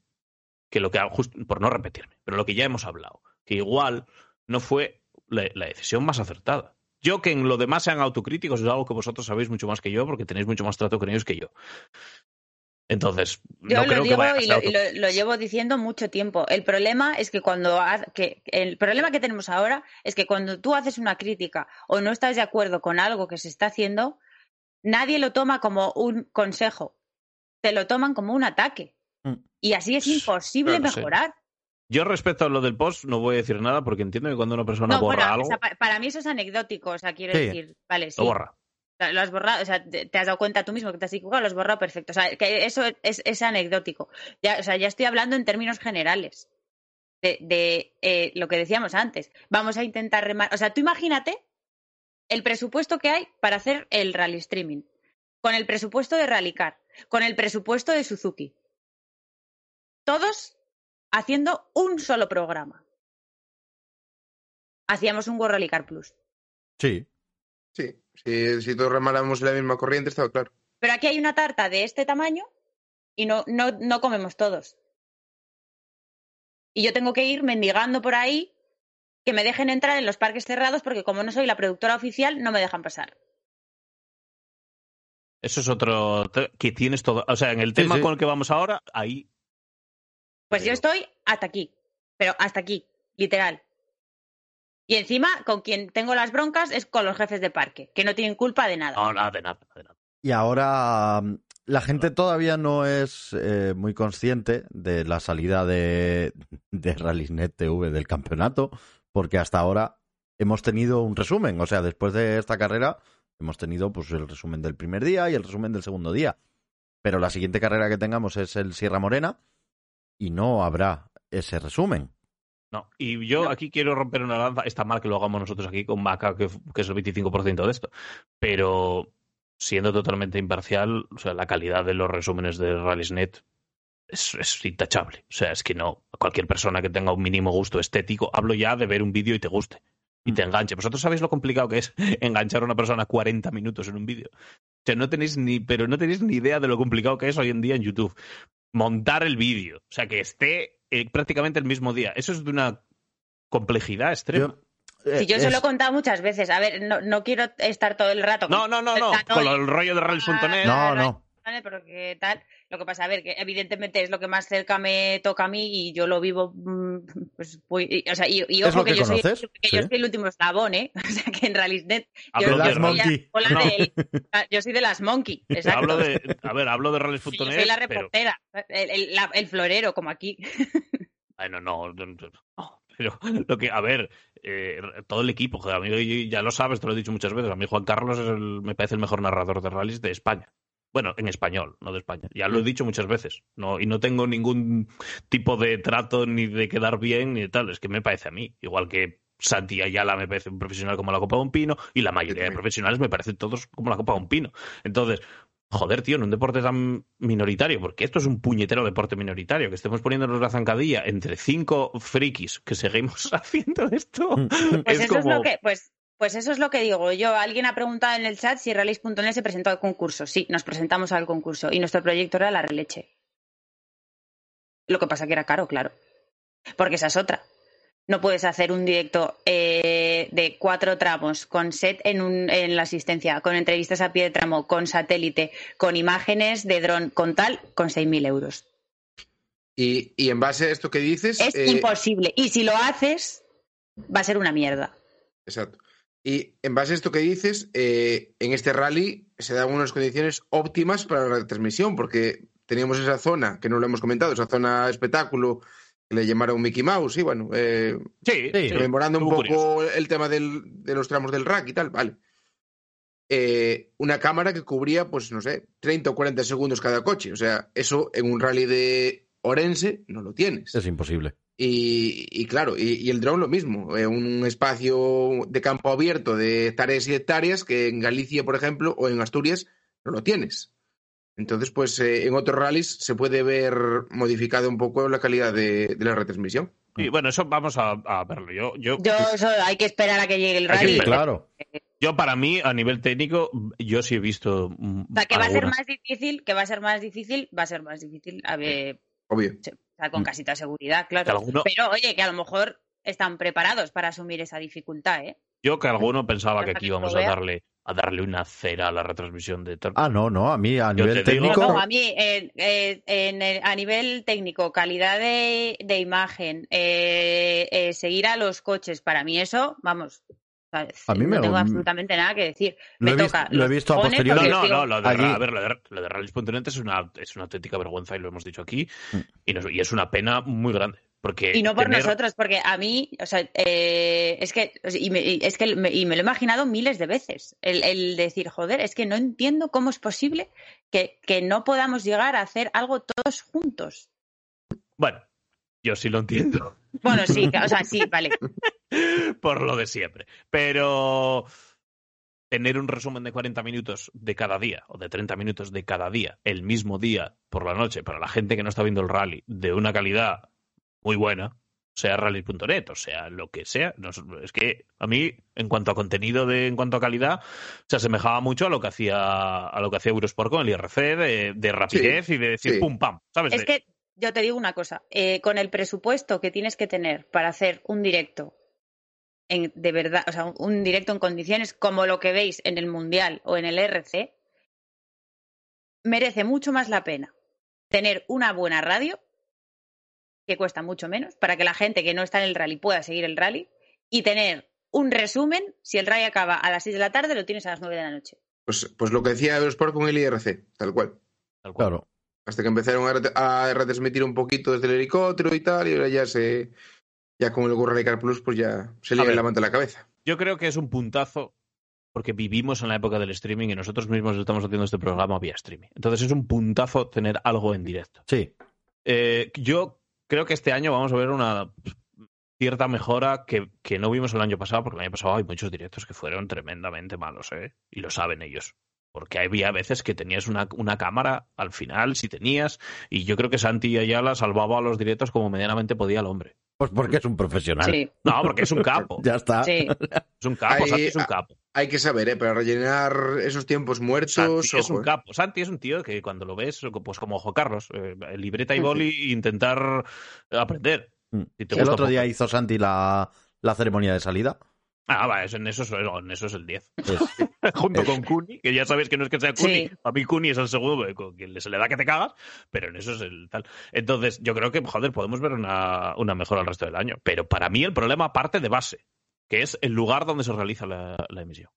que lo que por no repetirme, pero lo que ya hemos hablado, que igual no fue la, la decisión más acertada. Yo que en lo demás sean autocríticos es algo que vosotros sabéis mucho más que yo porque tenéis mucho más trato con ellos que yo. Entonces, Yo no lo creo que digo vayan a y, lo, y lo- lo llevo diciendo mucho tiempo. El problema es que cuando ha- que el problema que tenemos ahora es que cuando tú haces una crítica o no estás de acuerdo con algo que se está haciendo, nadie lo toma como un consejo, te lo toman como un ataque. Y así es imposible mejorar. Yo respecto a lo del post no voy a decir nada porque entiendo que cuando una persona No, borra bueno, algo, o sea, pa- para mí eso es anecdótico, o sea, quiero Sí. decir, vale, sí. lo borra. Lo has borrado, o sea, te te has dado cuenta tú mismo que te has equivocado, lo has borrado perfecto. O sea, que eso es, es anecdótico. Ya, o sea, ya estoy hablando en términos generales de, de, eh, lo que decíamos antes. Vamos a intentar remar. O sea, tú imagínate el presupuesto que hay para hacer el rally streaming, con el presupuesto de Rallycar, con el presupuesto de Suzuki. Todos haciendo un solo programa. Hacíamos un World Plus. Sí. Sí, si, si todos remáramos en la misma corriente, estaba claro. Pero aquí hay una tarta de este tamaño y no, no, no comemos todos. Y yo tengo que ir mendigando por ahí que me dejen entrar en los parques cerrados porque como no soy la productora oficial, no me dejan pasar. Eso es otro que tienes todo. O sea, en el Sí, tema sí. con el que vamos ahora, ahí. Pues yo estoy hasta aquí, pero hasta aquí, literal. Y encima, con quien tengo las broncas es con los jefes de parque, que no tienen culpa de nada. No, nada de nada. de nada. Y ahora mm, la gente todavía no es eh, muy consciente de la salida de, de Rallysnet TV del campeonato, porque hasta ahora hemos tenido un resumen. O sea, después de esta carrera hemos tenido pues el resumen del primer día y el resumen del segundo día. Pero la siguiente carrera que tengamos es el Sierra Morena y no habrá ese resumen. No. Y yo No. aquí quiero romper una lanza. Está mal que lo hagamos nosotros aquí con Maca, que, que es el 25% de esto. Pero siendo totalmente imparcial, o sea, la calidad de los resúmenes de Rallysnet es, es intachable. O sea, es que no. Cualquier persona que tenga un mínimo gusto estético, hablo ya de ver un vídeo y te guste. Y te enganche. Vosotros sabéis lo complicado que es enganchar a una persona 40 minutos en un vídeo. O sea, no tenéis ni, pero no tenéis ni idea de lo complicado que es hoy en día en YouTube. Montar el vídeo. O sea, que esté eh, prácticamente el mismo día. Eso es de una complejidad extrema. Yo, Si eh, yo se lo he contado muchas veces, a ver, no, no quiero estar todo el rato. No, no, no, no. Ah, Con el rollo de rallies.net. No, no. ¿vale? Porque tal, lo que pasa, a ver, que evidentemente es lo que más cerca me toca a mí y yo lo vivo, mm, pues, muy- o sea, y, y ojo que, que yo, soy, yo el último eslabón, ¿eh? O sea, que en Rallysnet Hablo yo, de las la monkey. No. yo soy de las monkey, exacto. Hablo de, a ver, hablo de Sí, yo soy la pero, reportera, el, el- la- el florero, como aquí. bueno, no, no, no, pero lo que, a ver, eh, todo el equipo, joder, a mí ya lo sabes, te lo he dicho muchas veces. A mí Juan Carlos es el- me parece el mejor narrador de rallies de España. Bueno, en español, no de España. Ya lo he dicho muchas veces. No, y no tengo ningún tipo de trato ni de quedar bien ni de tal. Es que me parece a mí. Igual que Santi Ayala me parece un profesional como la Copa de un Pino y la mayoría de profesionales me parecen todos como la Copa de un Pino. Entonces, joder, tío, en un deporte tan minoritario, porque esto es un puñetero deporte minoritario, que estemos poniéndonos la zancadilla entre cinco frikis que seguimos haciendo esto. Pues es eso como... es lo que, pues, pues eso es lo que digo yo. Alguien ha preguntado en el chat si Rallys.net se presentó al concurso. Sí, nos presentamos al concurso y nuestro proyecto era la releche. Lo que pasa que era caro, claro. Porque esa es otra. No puedes hacer un directo eh, de cuatro tramos con set en, un, en la asistencia, con entrevistas a pie de tramo, con satélite, con imágenes de dron, con tal, con 6.000 euros. Y, y en base a esto que dices. Es eh, imposible. Y si lo haces, va a ser una mierda. Exacto. Y en base a esto que dices, eh, en este rally se dan unas condiciones óptimas para la retransmisión, porque teníamos esa zona, que no lo hemos comentado, esa zona espectáculo que le llamaron Mickey Mouse, y bueno, eh, Sí, Sí. rememorando un poco curioso. el tema del- de los tramos del rack y tal, vale. Eh, una cámara que cubría, pues no sé, 30 o 40 segundos cada coche. O sea, eso en un rally de Orense no lo tienes. es imposible. Y, y claro, y, y el dron lo mismo, eh, un espacio de campo abierto de hectáreas y hectáreas que en Galicia, por ejemplo, o en Asturias no lo tienes. Entonces, pues eh, en otros rallies se puede ver modificada un poco la calidad de, de la retransmisión. Y bueno, eso vamos a, a verlo. Yo, yo, Yo eso hay que esperar a que llegue el que rally. Sí, claro. yo para mí, a nivel técnico, yo sí he visto. O sea, que va a ser más difícil, que va a ser más difícil, va a ser más difícil, a ver, Obvio. o sea, con Mm. casi toda seguridad, claro. Alguno- Pero oye, que a lo mejor están preparados para asumir esa dificultad, ¿eh? Yo que alguno pensaba que aquí íbamos a darle, a darle una cera a la retransmisión de Ah, no, no, a mí a Yo nivel te digo- No, técnico. no, a mí, eh, eh, en el- a nivel técnico, calidad de, de imagen, eh, eh, seguir a los coches, para mí eso, vamos, sea, A mí no me- tengo absolutamente nada que decir. Lo Me he toca visto- lo he visto a posteriori. No, no, no, lo de, allí- a ver, lo de, lo de Rallys.net es una, es una auténtica vergüenza y lo hemos dicho aquí. Mm. Y, nos- y es una pena muy grande. Porque Y no por tener- nosotros, porque a mí, o sea, eh, es que, y me, y es que me, y me lo he imaginado miles de veces, el, el decir, joder, es que no entiendo cómo es posible que, que no podamos llegar a hacer algo todos juntos. Bueno, yo sí lo entiendo. Bueno, sí, o sea, sí, vale. por lo de siempre. Pero tener un resumen de 40 minutos de cada día o de 30 minutos de cada día, el mismo día por la noche, para la gente que no está viendo el rally, de una calidad muy buena, sea rally.net, o sea, lo que sea. es que a mí, en cuanto a contenido, de, en cuanto a calidad, se asemejaba mucho a lo que hacía a lo que hacía Eurosport con el IRC, de, rapidez y de decir pum, pam, ¿sabes? Es que yo te digo una cosa, eh, con el presupuesto que tienes que tener para hacer un directo en, de verdad, o sea, un directo en condiciones como lo que veis en el Mundial o en el RC, merece mucho más la pena tener una buena radio que cuesta mucho menos, para que la gente que no está en el rally pueda seguir el rally y tener un resumen, si el rally acaba a las 6 de la tarde, lo tienes a las 9 de la noche. Pues, pues lo que decía Eurosport con el IRC, tal cual. Tal cual. Claro. Hasta que empezaron a, retransmitir un poquito desde el helicóptero y tal, y ahora ya se. Ya con el Go Rally Car Plus, pues ya se le la manta a la cabeza. Yo creo que es un puntazo porque vivimos en la época del streaming y nosotros mismos estamos haciendo este programa vía streaming. Entonces es un puntazo tener algo en directo. Sí. Eh, yo creo que este año vamos a ver una cierta mejora que, que, no vimos el año pasado, porque el año pasado hay muchos directos que fueron tremendamente malos, ¿eh? Y lo saben ellos. Porque había veces que tenías una, una cámara al final, si tenías, y yo creo que Santi Ayala salvaba a los directos como medianamente podía el hombre. Pues porque es un profesional. Sí. No, porque es un capo. ya está. Sí. Es un capo, Santi es un capo. Hay que saber, ¿eh? Para rellenar esos tiempos muertos. Santi es un ¿eh? capo. Santi es un tío que cuando lo ves, pues como Ojo Carlos, eh, libreta y boli, e intentar aprender. Mm. el otro día hizo Santi la, la ceremonia de salida. Ah, va, eso, en, eso, en eso es el 10. Junto con Kuni, que ya sabes que no es que sea Kuni. A mí Kuni es el segundo, con quien se le da que te cagas, pero en eso es el tal. Entonces, yo creo que, joder, podemos ver una, una mejora al resto del año. Pero para mí el problema parte de base, que es el lugar donde se realiza la, emisión.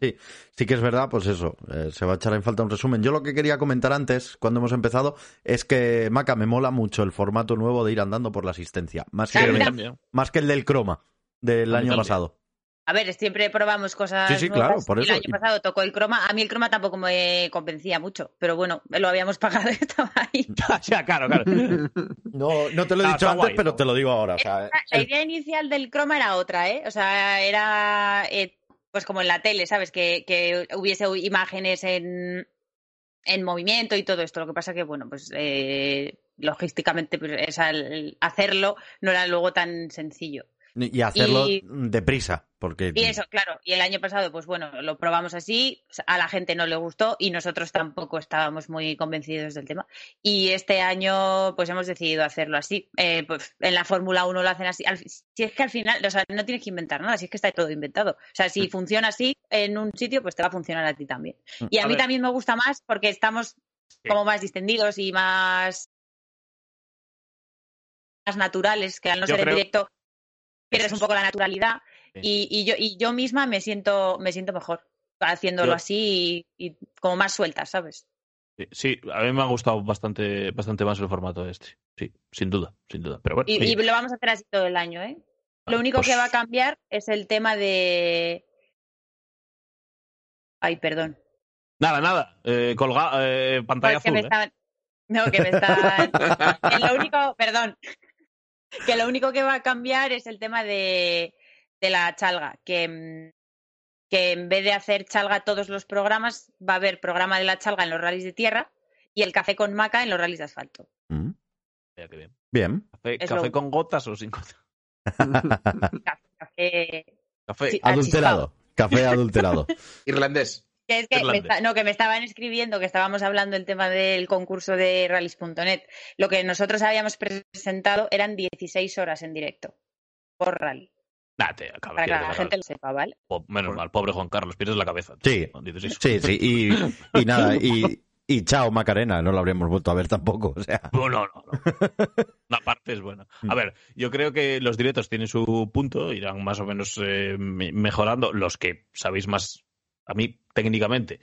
Sí, sí que es verdad, pues eso, eh, se va a echar en falta un resumen. Yo lo que quería comentar antes, cuando hemos empezado, es que, Maca, me mola mucho el formato nuevo de ir andando por la asistencia, más que, más que el del croma del año pasado. A ver, siempre probamos cosas. Sí, sí, claro, por eso. El año pasado tocó el croma. A mí el croma tampoco me convencía mucho, pero bueno, lo habíamos pagado y estaba ahí. ya, claro, claro. No, no te lo he dicho antes, pero te lo digo ahora. La idea inicial del croma era otra, ¿eh? O sea, era eh, pues como en la tele, ¿sabes? Que, que hubiese imágenes en, en movimiento y todo esto. Lo que pasa que, bueno, pues eh, logísticamente pues, hacerlo no era luego tan sencillo. Y hacerlo deprisa, porque... Y eso, claro. Y el año pasado, pues bueno, lo probamos así, a la gente no le gustó y nosotros tampoco estábamos muy convencidos del tema. Y este año, pues hemos decidido hacerlo así. Eh, pues en la Fórmula 1 lo hacen así. Si es que al final, o sea, no tienes que inventar nada, si es que está todo inventado. O sea, si mm. funciona así en un sitio, pues te va a funcionar a ti también. Mm. Y a, mí también me gusta más porque estamos como más distendidos y más más naturales, que al no ser en directo pierdes un poco la naturalidad y, yo, y yo misma me siento, me siento mejor haciéndolo así y, como más suelta, ¿sabes? Sí, a mí me ha gustado bastante, bastante más el formato este. Sí, sin duda, sin duda. Pero bueno, y, lo vamos a hacer así todo el año, ¿eh? Lo único que pues va a cambiar es el tema de. Ay, perdón. Nada, nada. Eh, colga, eh, pantalla pues azul. ¿eh? No, que me está. lo único, perdón, que lo único que va a cambiar es el tema de, la chalga, que, mm, que en vez de hacer chalga todos los programas, va a haber programa de la chalga en los rallies de tierra y el café con maca en los rallies de asfalto. Mm. bien. ¿Café, con gotas o sin gotas? café. café. adulterado. Café adulterado. Irlandés. Que es que me, no, que me estaban escribiendo que estábamos hablando del tema del concurso de rallies.net. Lo que nosotros habíamos presentado eran 16 horas en directo por rally. Para que la gente lo sepa, ¿vale? menos mal, pobre Juan Carlos, pierdes la cabeza. Sí, sí, sí. Y, nada, y, chao Macarena, no lo habríamos vuelto a ver tampoco. O sea. No, no, no. Una parte es buena. A ver, yo creo que los directos tienen su punto, irán más o menos eh, mejorando. Los que sabéis más a mí técnicamente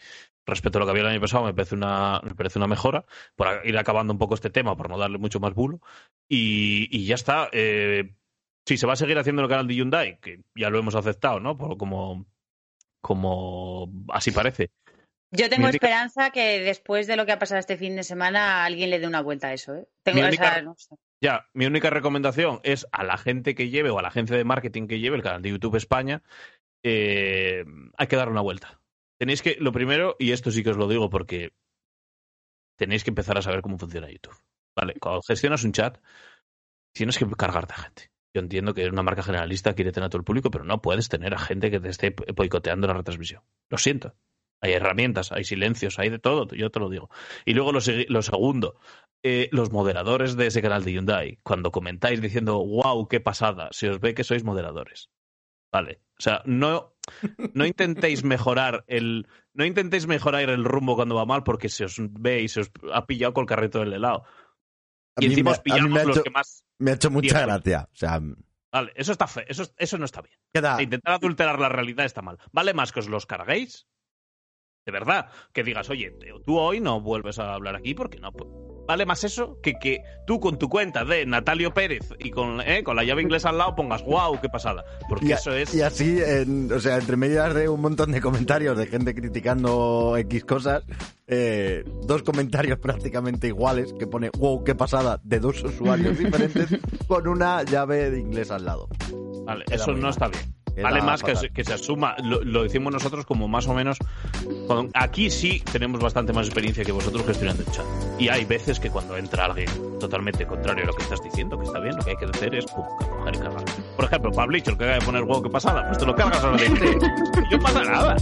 respecto a lo que había el año pasado me parece una, me parece una mejora, por ir acabando un poco este tema, por no darle mucho más bulo. Y, ya está. Eh, si se va a seguir haciendo en el canal de Hyundai, que ya lo hemos aceptado, ¿no? Por, como, como así parece. Yo tengo esperanza que después de lo que ha pasado este fin de semana alguien le dé una vuelta a eso. ¿eh? Tengo Ya, mi única recomendación es a la gente que lleve o a la agencia de marketing que lleve el canal de YouTube España eh, hay que dar una vuelta. Tenéis que, lo primero, y esto sí que os lo digo porque tenéis que empezar a saber cómo funciona YouTube. Vale, cuando gestionas un chat, tienes que cargarte a gente. Yo entiendo que una marca generalista quiere tener a todo el público, pero no puedes tener a gente que te esté boicoteando la retransmisión. Lo siento. Hay herramientas, hay silencios, hay de todo, yo te lo digo. Y luego lo, segundo, eh, los moderadores de ese canal de Hyundai, cuando comentáis diciendo, wow, qué pasada, se os ve que sois moderadores. Vale. O sea, no, no intentéis mejorar el. No intentéis mejorar el rumbo cuando va mal porque se os ve y se os ha pillado con el carrito del helado. Y encima os pillamos los que más. Me ha hecho mucha gracia. O sea. Vale, eso está fe, eso, eso no está bien. Intentar adulterar la realidad está mal. Vale más que os los carguéis. De verdad. Que digas, oye, tú hoy no vuelves a hablar aquí porque no vale más eso que que tú con tu cuenta de Natalio Pérez y con, eh, con la llave inglesa al lado pongas wow, qué pasada. Porque eso es. Y así, o sea, entre medias de un montón de comentarios de gente criticando X cosas, eh, dos comentarios prácticamente iguales que pone wow, qué pasada de dos usuarios diferentes con una llave de inglés al lado. Vale, eso no está bien. Vale más que se, que se, asuma, lo, lo, decimos nosotros como más o menos. Aquí sí tenemos bastante más experiencia que vosotros gestionando el chat. Y hay veces que cuando entra alguien totalmente contrario a lo que estás diciendo, que está bien, lo que hay que hacer es pum, y cargar. Por ejemplo, Pablo, el que acaba de poner huevo que pasada, pues te lo cargas a la gente. no pasa nada.